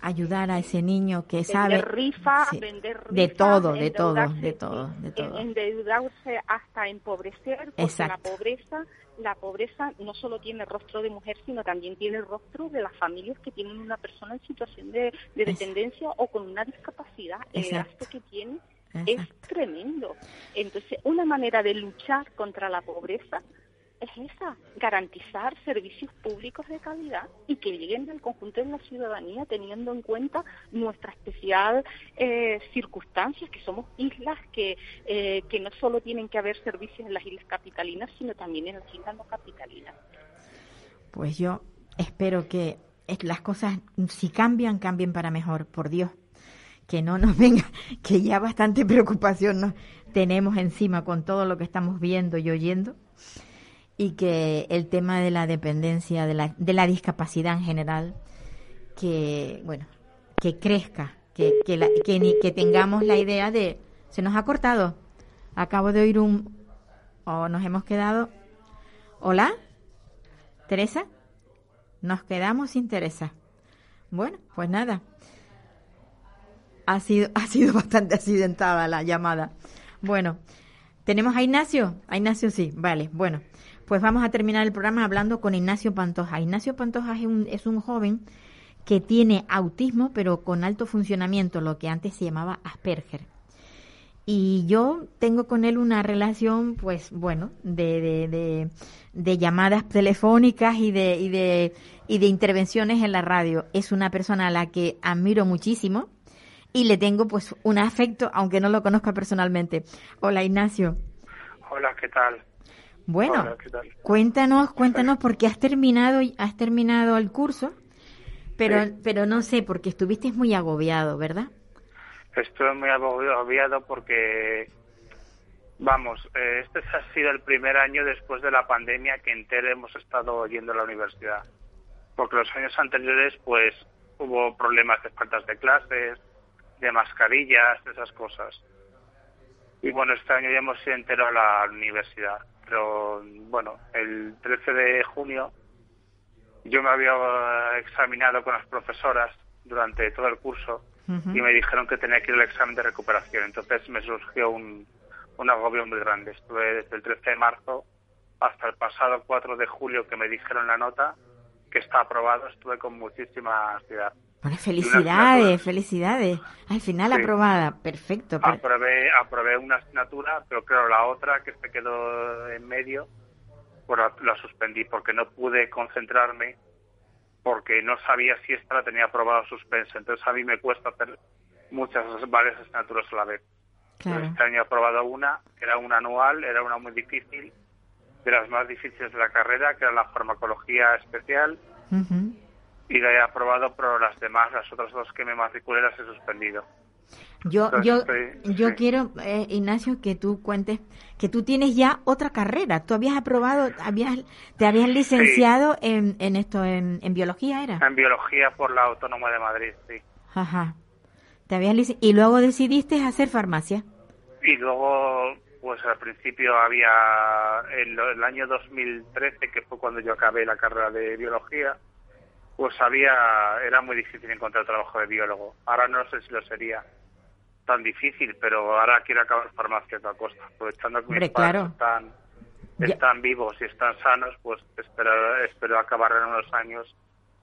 Speaker 4: ayudar a ese niño que sabe
Speaker 7: vender rifa,
Speaker 4: Sí.
Speaker 7: vender rifa,
Speaker 4: de todo, de todo, de todo, de todo.
Speaker 7: endeudarse hasta empobrecer, porque
Speaker 4: Exacto.
Speaker 7: la pobreza, la pobreza no solo tiene rostro de mujer, sino también tiene el rostro de las familias que tienen una persona en situación de, dependencia o con una discapacidad. El gasto que tiene
Speaker 4: Exacto.
Speaker 7: es tremendo. Entonces, una manera de luchar contra la pobreza es esa, garantizar servicios públicos de calidad y que lleguen al conjunto de la ciudadanía teniendo en cuenta nuestra especial eh, circunstancias, que somos islas que, eh, que no solo tienen que haber servicios en las islas capitalinas, sino también en las islas no capitalinas.
Speaker 4: Pues yo espero que las cosas, si cambian, cambien para mejor, por Dios. Que no nos *laughs* venga, que ya bastante preocupación nos tenemos encima con todo lo que estamos viendo y oyendo. Y que el tema de la dependencia, de la, de la discapacidad en general, que, bueno, que crezca, que, que, la- que, ni, que tengamos la idea de, se nos ha cortado. Acabo de oír un, o nos hemos quedado, hola. Teresa, nos quedamos sin Teresa. Bueno, pues nada. Ha sido, *laughs* ha sido bastante accidentada la llamada. Bueno, tenemos a Ignacio. A Ignacio sí, vale. Bueno, pues vamos a terminar el programa hablando con Ignacio Pantoja. Ignacio Pantoja es un, es un joven que tiene autismo, pero con alto funcionamiento, lo que antes se llamaba Asperger. Y yo tengo con él una relación, pues bueno, de, de, llamadas telefónicas y de, y, de, y de intervenciones en la radio. Es una persona a la que admiro muchísimo y le tengo pues un afecto, aunque no lo conozca personalmente. Hola Ignacio.
Speaker 8: Hola, ¿qué tal?
Speaker 4: Bueno,
Speaker 8: Hola, ¿qué tal?
Speaker 4: cuéntanos, cuéntanos porque has terminado, has terminado el curso, pero,
Speaker 8: Sí.
Speaker 4: pero no sé, porque estuviste muy agobiado, ¿verdad?
Speaker 8: Estoy muy agobiado porque, vamos, eh, este ha sido el primer año después de la pandemia que entero hemos estado yendo a la universidad. Porque los años anteriores, pues, hubo problemas de faltas de clases, de mascarillas, de esas cosas. Y bueno, este año ya hemos ido entero a la universidad. Pero bueno, el 13 de junio yo me había examinado con las profesoras durante todo el curso y me dijeron que tenía que ir al examen de recuperación. Entonces me surgió un, un agobio muy grande. Estuve desde el 13 de marzo hasta el pasado 4 de julio que me dijeron la nota que está aprobado. Estuve con muchísima ansiedad.
Speaker 4: Bueno, felicidades, felicidades. Al final
Speaker 8: Sí.
Speaker 4: aprobada, perfecto. per-
Speaker 8: Aprobé, aprobé una asignatura, pero claro, la otra que se quedó en medio, pues la, la suspendí porque no pude concentrarme porque no sabía si esta la tenía aprobada o suspensa. Entonces a mí me cuesta hacer muchas, varias asignaturas a la vez.
Speaker 4: Claro.
Speaker 8: Este año he aprobado una, que era una anual, era una muy difícil, de las más difíciles de la carrera, que era la farmacología especial. Y la he aprobado, pero las demás, las otras dos que me matriculé, las he suspendido.
Speaker 4: Yo,
Speaker 8: Entonces,
Speaker 4: yo,
Speaker 8: estoy-
Speaker 4: yo
Speaker 8: sí.
Speaker 4: quiero, eh, Ignacio, que tú cuentes que tú tienes ya otra carrera. Tú habías aprobado, habías, te habías licenciado en, en esto, en, en biología, ¿era?
Speaker 8: En biología por la Autónoma de Madrid, sí.
Speaker 4: Ajá. Te habías lic- y luego decidiste hacer farmacia.
Speaker 8: Y luego, pues al principio había, en lo- el año 2013, que fue cuando yo acabé la carrera de biología, pues había, era muy difícil encontrar trabajo de biólogo. Ahora no sé si lo sería tan difícil, pero ahora quiero acabar farmacia a toda costa, aprovechando que
Speaker 4: Hombre,
Speaker 8: mis padres
Speaker 4: claro.
Speaker 8: están,
Speaker 4: Ya.
Speaker 8: están vivos y están sanos, pues espero, espero acabar en unos años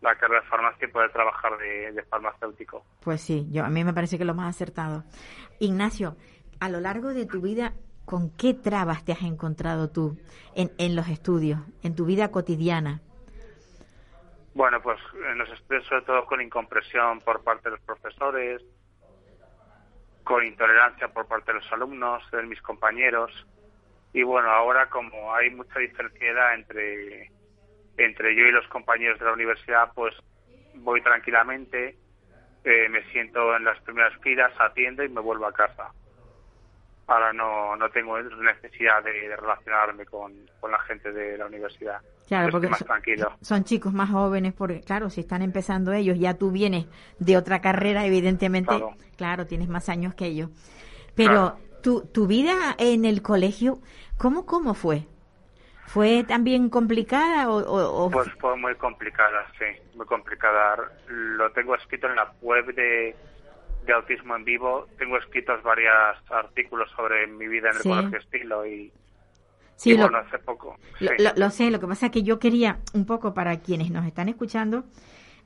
Speaker 8: la carrera de farmacia y poder trabajar de, de farmacéutico.
Speaker 4: Pues sí, yo a mí me parece que lo más acertado. Ignacio, a lo largo de tu vida, ¿con qué trabas te has encontrado tú en, en los estudios, en tu vida cotidiana?
Speaker 8: Bueno, pues en los estudios sobre todo con incompresión por parte de los profesores, con intolerancia por parte de los alumnos, de mis compañeros. Y bueno, ahora como hay mucha diferencia entre, entre yo y los compañeros de la universidad, pues voy tranquilamente, eh, me siento en las primeras filas, atiendo y me vuelvo a casa. Ahora no, no tengo necesidad de, de relacionarme con, con la gente de la universidad.
Speaker 4: Claro, porque
Speaker 8: más
Speaker 4: so-
Speaker 8: tranquilo.
Speaker 4: son chicos más jóvenes, porque claro, si están empezando ellos, ya tú vienes de otra carrera, evidentemente, claro,
Speaker 8: Claro.
Speaker 4: tienes más años que ellos. Pero
Speaker 8: Claro.
Speaker 4: tu, tu vida en el colegio, ¿cómo, cómo fue? ¿Fue también complicada o, o- o-
Speaker 8: Pues fue muy complicada, sí, muy complicada. Lo tengo escrito en la web de, de Autismo en Vivo. Tengo escritos varios artículos sobre mi vida en el
Speaker 4: Sí.
Speaker 8: colegio estilo y,
Speaker 4: Sí,
Speaker 8: y
Speaker 4: lo-
Speaker 8: bueno, hace poco.
Speaker 4: Lo,
Speaker 8: sí.
Speaker 4: lo- lo sé, lo que pasa es que yo quería, un poco para quienes nos están escuchando,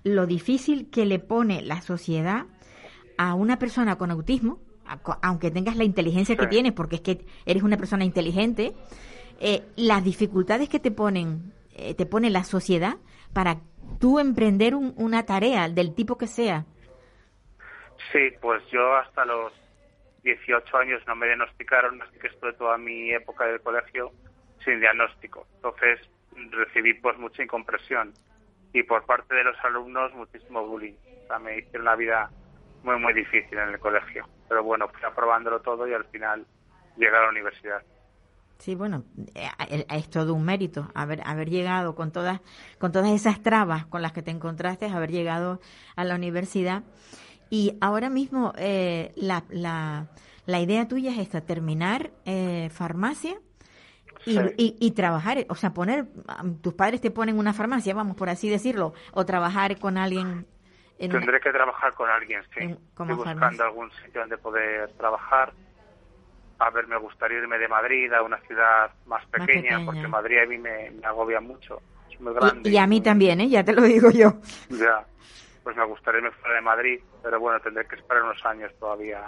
Speaker 4: lo difícil que le pone la sociedad a una persona con autismo, aunque tengas la inteligencia que tienes, porque es que eres una persona inteligente, eh, las dificultades que te ponen, eh, te pone la sociedad para tú emprender un- una tarea del tipo que sea.
Speaker 8: Sí, pues yo hasta los 18 años no me diagnosticaron, así que estuve toda mi época del colegio sin diagnóstico. Entonces recibí pues mucha incompresión y por parte de los alumnos muchísimo bullying. O sea, me hicieron la vida muy, muy difícil en el colegio. Pero bueno, fui aprobándolo todo y al final llegué a la universidad.
Speaker 4: Sí, bueno, eh, eh, es todo un mérito haber haber llegado con todas con todas esas trabas con las que te encontraste, haber llegado a la universidad y ahora mismo eh, la, la, la idea tuya es esta, terminar eh, farmacia y,
Speaker 8: Sí.
Speaker 4: y, y trabajar, o sea, poner, tus padres te ponen una farmacia, vamos, por así decirlo, o trabajar con alguien en una-
Speaker 8: Tendré que trabajar con alguien, sí.
Speaker 4: En- como
Speaker 8: Estoy buscando
Speaker 4: farmacia.
Speaker 8: algún sitio donde poder trabajar. A ver, me gustaría irme de Madrid a una ciudad más pequeña,
Speaker 4: pequeña.
Speaker 8: porque Madrid a mí me, me agobia mucho. Es muy
Speaker 4: y,
Speaker 8: grande.
Speaker 4: y a mí también, ¿eh? ya te lo digo yo.
Speaker 8: Ya, pues me gustaría irme fuera de Madrid, pero bueno, tendré que esperar unos años todavía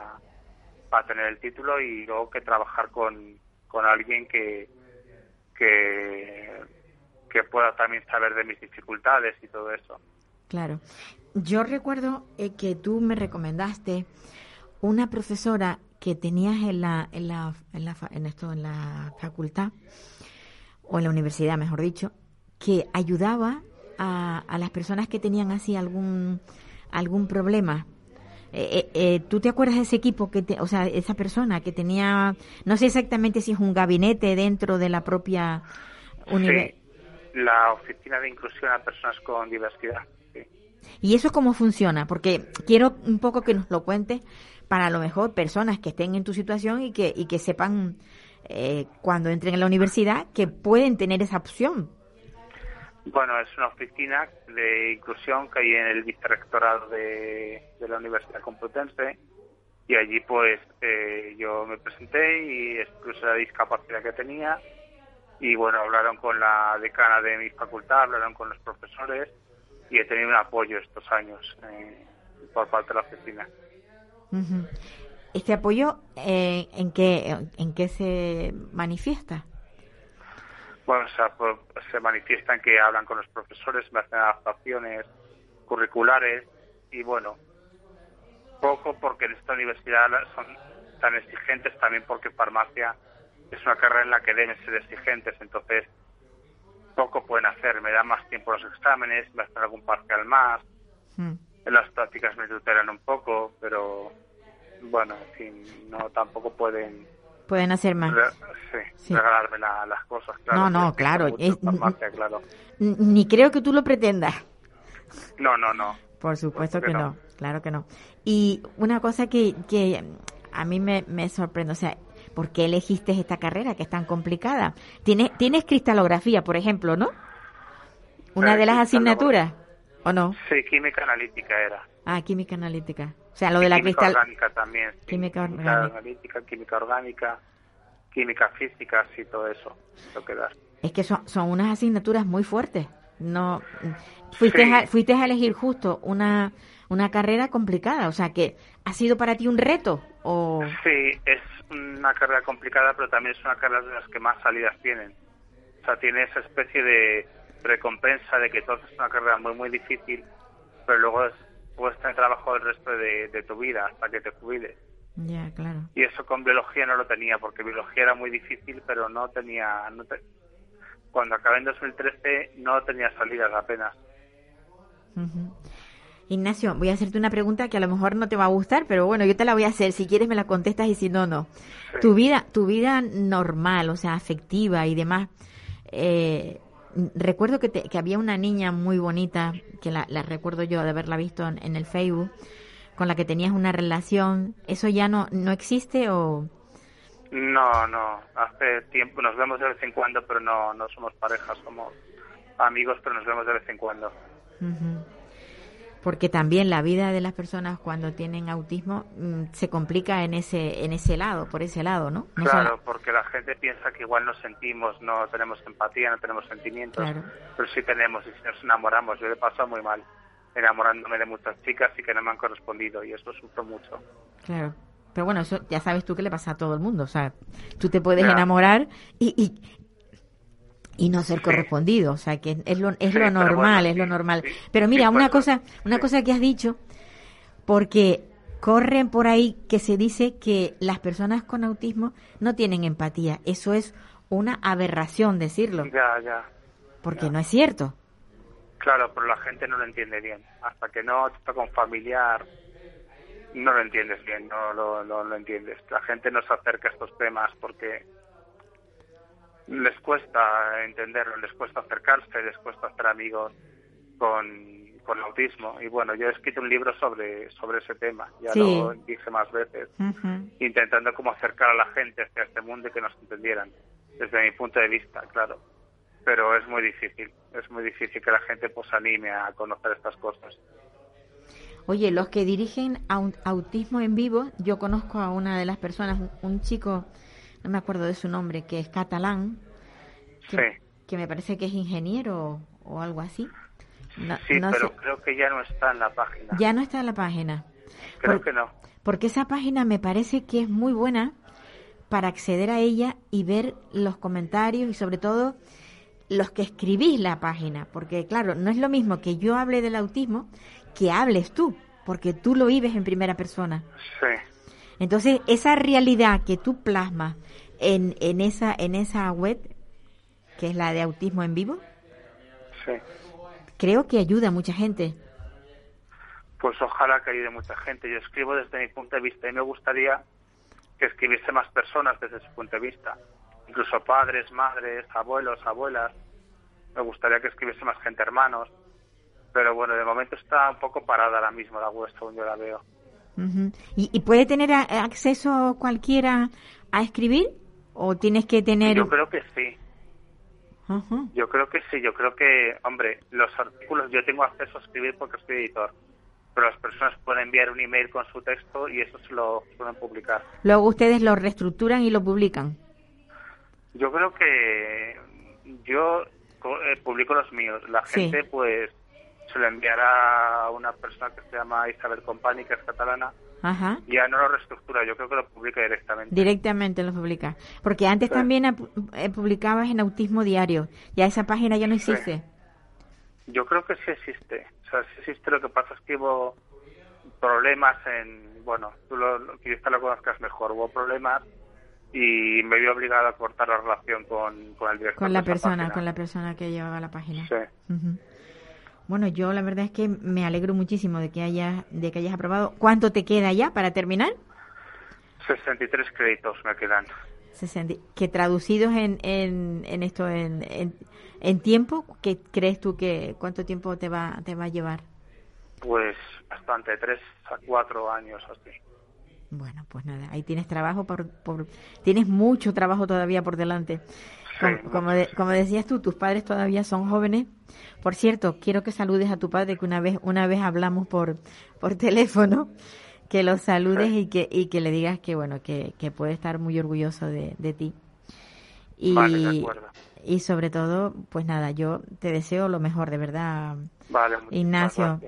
Speaker 8: para tener el título y luego que trabajar con, con alguien que, que, pueda también saber de mis dificultades y todo eso.
Speaker 4: Claro. Yo recuerdo eh, que tú me recomendaste una profesora que tenías en la, en la, en la, en esto, en la facultad, o en la universidad, mejor dicho, que ayudaba a, a las personas que tenían así algún, algún problema. Eh, eh, eh, ¿Tú te acuerdas de ese equipo, que te- o sea, esa persona que tenía, no sé exactamente si es un gabinete dentro de la propia universidad?
Speaker 8: Sí, la oficina de inclusión a personas con diversidad. sí.
Speaker 4: ¿Y eso cómo funciona? Porque quiero un poco que nos lo cuentes para a lo mejor personas que estén en tu situación y que, y que sepan eh, cuando entren en la universidad que pueden tener esa opción.
Speaker 8: Bueno, es una oficina de inclusión que hay en el vicerrectorado de, la Universidad Complutense y allí pues eh, yo me presenté y expuse la discapacidad que tenía y bueno, hablaron con la decana de mi facultad, hablaron con los profesores y he tenido un apoyo estos años eh, por parte de la oficina.
Speaker 4: Este apoyo, eh, ¿en, qué, ¿en qué se manifiesta?
Speaker 8: Bueno, o sea, se manifiestan que hablan con los profesores, me hacen adaptaciones curriculares y bueno, poco porque en esta universidad son tan exigentes también porque farmacia es una carrera en la que deben ser exigentes, entonces poco pueden hacer, me dan más tiempo los exámenes, me hacen algún parcial más,
Speaker 4: Mm.
Speaker 8: en las prácticas me tutelan un poco, pero bueno, en fin, no tampoco pueden
Speaker 4: Pueden hacer más.
Speaker 8: re- sí,
Speaker 4: Sí.
Speaker 8: regalarme la- las cosas, claro.
Speaker 4: No, no, claro, es-
Speaker 8: farmacia, claro.
Speaker 4: Ni creo que tú lo pretendas.
Speaker 8: No, no, no.
Speaker 4: Por supuesto que
Speaker 8: que
Speaker 4: no.
Speaker 8: no.
Speaker 4: claro que no. Y una cosa que, que a mí me, me sorprende, o sea, ¿por qué elegiste esta carrera que es tan complicada? Tienes, tienes cristalografía, por ejemplo, ¿no? Una
Speaker 8: Eh,
Speaker 4: de las asignaturas, ¿o no?
Speaker 8: Sí, química analítica era.
Speaker 4: Ah, química analítica. Sea, lo de la
Speaker 8: química
Speaker 4: cristal...
Speaker 8: orgánica también. sí.
Speaker 4: Química orgánica.
Speaker 8: química orgánica, química física, sí, todo eso. Lo que das.
Speaker 4: Es que son, son unas asignaturas muy fuertes. No, fuiste,
Speaker 8: Sí.
Speaker 4: a, fuiste a elegir justo una, una carrera complicada. O sea, que ha sido para ti un reto. O...
Speaker 8: Sí, es una carrera complicada, pero también es una carrera de las que más salidas tienen. O sea, tiene esa especie de recompensa de que todo es una carrera muy, muy difícil, pero luego es, puedes tener trabajo el resto de, de tu vida hasta que te jubiles.
Speaker 4: Ya, claro.
Speaker 8: Y eso con biología no lo tenía, porque biología era muy difícil, pero no tenía... No te- Cuando acabé en 2013 no tenía salidas apenas.
Speaker 4: Ujú. Ignacio, voy a hacerte una pregunta que a lo mejor no te va a gustar, pero bueno, yo te la voy a hacer. Si quieres me la contestas y si no, no. Tu vida, tu vida normal, o sea, afectiva y demás. eh, recuerdo que, te- que había una niña muy bonita, que la, la recuerdo yo de haberla visto en, en el Facebook, con la que tenías una relación. ¿Eso ya no, no existe o...?
Speaker 8: No, no. Hace tiempo nos vemos de vez en cuando, pero no, no somos parejas, somos amigos, pero nos vemos de vez en cuando.
Speaker 4: Ujú. Porque también la vida de las personas cuando tienen autismo mm, se complica en ese en ese lado, por ese lado, ¿no? No
Speaker 8: claro,
Speaker 4: solo-
Speaker 8: porque la gente piensa que igual nos sentimos, no tenemos empatía, no tenemos sentimientos,
Speaker 4: Claro.
Speaker 8: pero sí tenemos y si nos enamoramos. Yo le he pasado muy mal enamorándome de muchas chicas y que no me han correspondido y eso sufro mucho.
Speaker 4: Claro. Pero bueno, eso ya sabes tú que le pasa a todo el mundo. O sea, tú te puedes enamorar y, y, y no ser correspondido. O sea, que es lo, es lo normal, es lo normal. Pero mira, una cosa, una cosa que has dicho, porque corren por ahí que se dice que las personas con autismo no tienen empatía. Eso es una aberración decirlo,
Speaker 8: Ya, ya.
Speaker 4: porque no es cierto.
Speaker 8: Claro, pero la gente no lo entiende bien. Hasta que no te toca un familiar, no lo entiendes bien, no lo, no lo entiendes. La gente no se acerca a estos temas porque les cuesta entenderlo, les cuesta acercarse, les cuesta hacer amigos con, con autismo. Y bueno, yo he escrito un libro sobre, sobre ese tema, ya
Speaker 4: Sí.
Speaker 8: lo dije más veces, intentando como acercar a la gente hacia este mundo y que nos entendieran, desde mi punto de vista, claro. Pero es muy difícil, es muy difícil que la gente pues anime a conocer estas cosas.
Speaker 4: Oye, los que dirigen au- autismo en vivo, yo conozco a una de las personas, un, un chico, no me acuerdo de su nombre, que es catalán, que,
Speaker 8: Sí.
Speaker 4: que me parece que es ingeniero o, algo así. No,
Speaker 8: Sí,
Speaker 4: no
Speaker 8: pero
Speaker 4: sé.
Speaker 8: creo que ya no está en la página.
Speaker 4: Ya no está en la página.
Speaker 8: creo
Speaker 4: por-
Speaker 8: que no.
Speaker 4: Porque esa página me parece que es muy buena para acceder a ella y ver los comentarios y sobre todo los que escribís la página. Porque claro, no es lo mismo que yo hable del autismo que hables tú, porque tú lo vives en primera persona.
Speaker 8: Sí,
Speaker 4: Entonces, esa realidad que tú plasmas en, en, esa, en esa web, que es la de autismo en vivo,
Speaker 8: sí.
Speaker 4: creo que ayuda a mucha gente.
Speaker 8: Pues ojalá que ayude mucha gente. Yo escribo desde mi punto de vista y me gustaría que escribiese más personas desde su punto de vista. Incluso padres, madres, abuelos, abuelas. Me gustaría que escribiese más gente, hermanos. Pero bueno, de momento está un poco parada ahora mismo la web, según yo la veo.
Speaker 4: ¿Y, y puede tener a- acceso cualquiera a escribir? ¿O tienes que tener...?
Speaker 8: Yo creo que sí. Yo creo que sí. Yo creo que, hombre, los artículos yo tengo acceso a escribir porque soy editor. Pero las personas pueden enviar un email con su texto y eso se lo suelen publicar.
Speaker 4: Luego ustedes lo reestructuran y lo publican.
Speaker 8: Yo creo que yo eh, publico los míos. La
Speaker 4: Sí.
Speaker 8: gente, pues, se lo enviará a una persona que se llama Isabel Compani, que es catalana,
Speaker 4: Ajá.
Speaker 8: ya no lo reestructura. Yo creo que lo publica directamente.
Speaker 4: Directamente lo publicas. Porque antes
Speaker 8: Sí.
Speaker 4: también ap- eh, publicabas en Autismo Diario. Ya esa página ya no existe.
Speaker 8: Yo creo que sí existe. O sea, sí existe. Lo que pasa es que hubo problemas en. Bueno, tú lo, lo- quizá lo conozcas mejor. Hubo problemas y me vi obligado a cortar la relación con, con el director.
Speaker 4: Con la persona,
Speaker 8: página.
Speaker 4: con la persona que llevaba la página.
Speaker 8: Sí.
Speaker 4: Bueno, yo la verdad es que me alegro muchísimo de que hayas, de que hayas aprobado. ¿Cuánto te queda ya para terminar?
Speaker 8: 63 créditos me quedan.
Speaker 4: 60. Que traducidos en, en, en esto, en, en, en tiempo, ¿qué crees tú que cuánto tiempo te va, te va a llevar?
Speaker 8: Pues bastante, tres a cuatro años así.
Speaker 4: Bueno, pues nada, ahí tienes trabajo por, por tienes mucho trabajo todavía por delante. Como,
Speaker 8: Sí,
Speaker 4: como, de- como decías tú, tus padres todavía son jóvenes. Por cierto, quiero que saludes a tu padre que una vez una vez hablamos por por teléfono, que lo saludes y que y que le digas que bueno que, que puede estar muy orgulloso de, de ti. Y,
Speaker 8: Vale, de acuerdo.
Speaker 4: y sobre todo, pues nada, yo te deseo lo mejor, de verdad.
Speaker 8: Vale,
Speaker 4: Ignacio,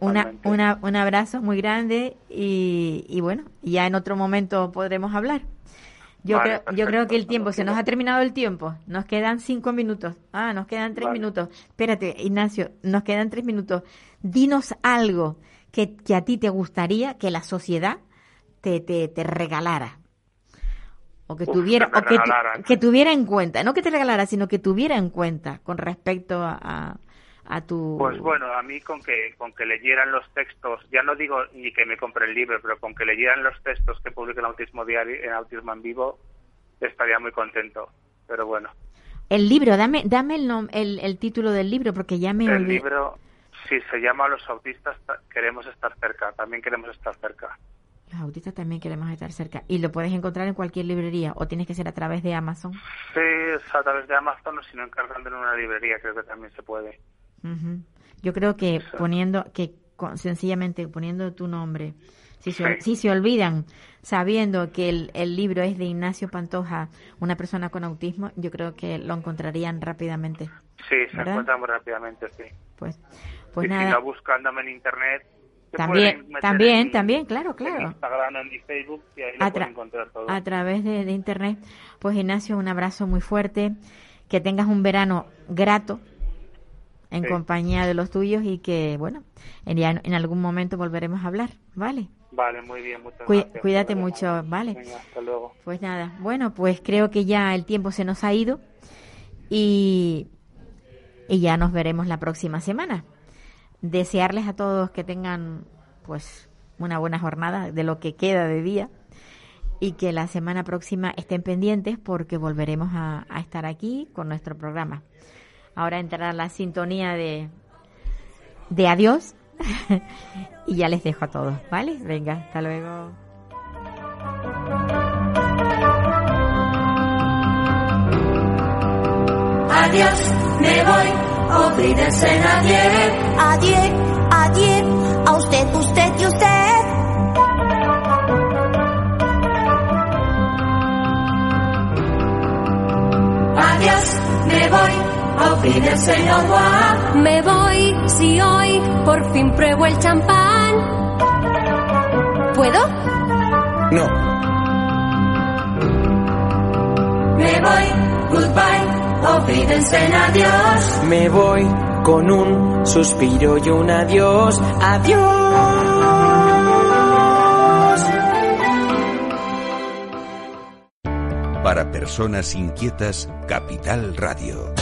Speaker 4: una, una, un abrazo muy grande y, y bueno, ya en otro momento podremos hablar. Yo,
Speaker 8: Vale,
Speaker 4: creo, yo creo que el tiempo, se nos ha terminado el tiempo. Nos quedan cinco minutos. Ah, nos quedan tres
Speaker 8: Vale.
Speaker 4: minutos. Espérate, Ignacio, nos quedan tres minutos. Dinos algo que, que a ti te gustaría que la sociedad te, te, te regalara. O que
Speaker 8: Uf,
Speaker 4: tuviera,
Speaker 8: que
Speaker 4: o que, tu- que tuviera en cuenta. No que te regalara, sino que tuviera en cuenta con respecto a, a, a tu...
Speaker 8: Pues bueno, a mí con que con que leyeran los textos, ya no digo ni que me compre el libro, pero con que leyeran los textos que publica el Autismo Diario, en Autismo en Vivo, estaría muy contento. Pero bueno,
Speaker 4: El libro, dame, dame el, nom- el, el título del libro porque ya me
Speaker 8: el
Speaker 4: olvidé.
Speaker 8: libro, sí, se llama Los autistas ta- queremos estar cerca, también queremos estar cerca.
Speaker 4: Los autistas también queremos estar cerca. Y lo puedes encontrar en cualquier librería o tienes que ser a través de Amazon.
Speaker 8: Sí, a través de Amazon o si no encargando en una librería, creo que también se puede.
Speaker 4: Ujú. Yo creo que
Speaker 8: Exacto.
Speaker 4: poniendo, que con- sencillamente poniendo tu nombre, si se,
Speaker 8: Sí.
Speaker 4: si se olvidan sabiendo que el, el libro es de Ignacio Pantoja, una persona con autismo, yo creo que lo encontrarían rápidamente.
Speaker 8: Sí, se
Speaker 4: ¿Verdad?
Speaker 8: encuentra muy rápidamente, sí.
Speaker 4: Pues, pues
Speaker 8: y si
Speaker 4: nada.
Speaker 8: no, buscándome en internet. se
Speaker 4: También, también,
Speaker 8: en-
Speaker 4: también, claro,
Speaker 8: En
Speaker 4: claro.
Speaker 8: Instagram, en Facebook, y ahí lo
Speaker 4: A, tra-
Speaker 8: encontrar todo.
Speaker 4: a través de, de internet. Pues Ignacio, un abrazo muy fuerte, que tengas un verano grato en
Speaker 8: Sí.
Speaker 4: compañía de los tuyos y que, bueno, en, en algún momento volveremos a hablar, ¿vale?
Speaker 8: Vale, muy bien, muchas
Speaker 4: Cuí-
Speaker 8: gracias.
Speaker 4: cuídate mucho, vale.
Speaker 8: Venga, hasta luego.
Speaker 4: Pues nada, bueno, pues creo que ya el tiempo se nos ha ido y, y ya nos veremos la próxima semana. Desearles a todos que tengan pues una buena jornada de lo que queda de día y que la semana próxima estén pendientes porque volveremos a, a estar aquí con nuestro programa. Ahora entrará la sintonía de, de adiós *laughs* y ya les dejo a todos, ¿vale? Venga, hasta luego.
Speaker 3: Adiós, me voy, olvídense nadie. Adiós, adiós, a usted, usted y usted. Adiós, me voy, olvídense no va.
Speaker 9: Me voy si hoy por fin pruebo el champán. ¿Puedo?
Speaker 1: No,
Speaker 3: Me voy, goodbye, olvídense adiós.
Speaker 10: Me voy con un suspiro y un adiós. Adiós.
Speaker 11: Para personas inquietas, Capital Radio.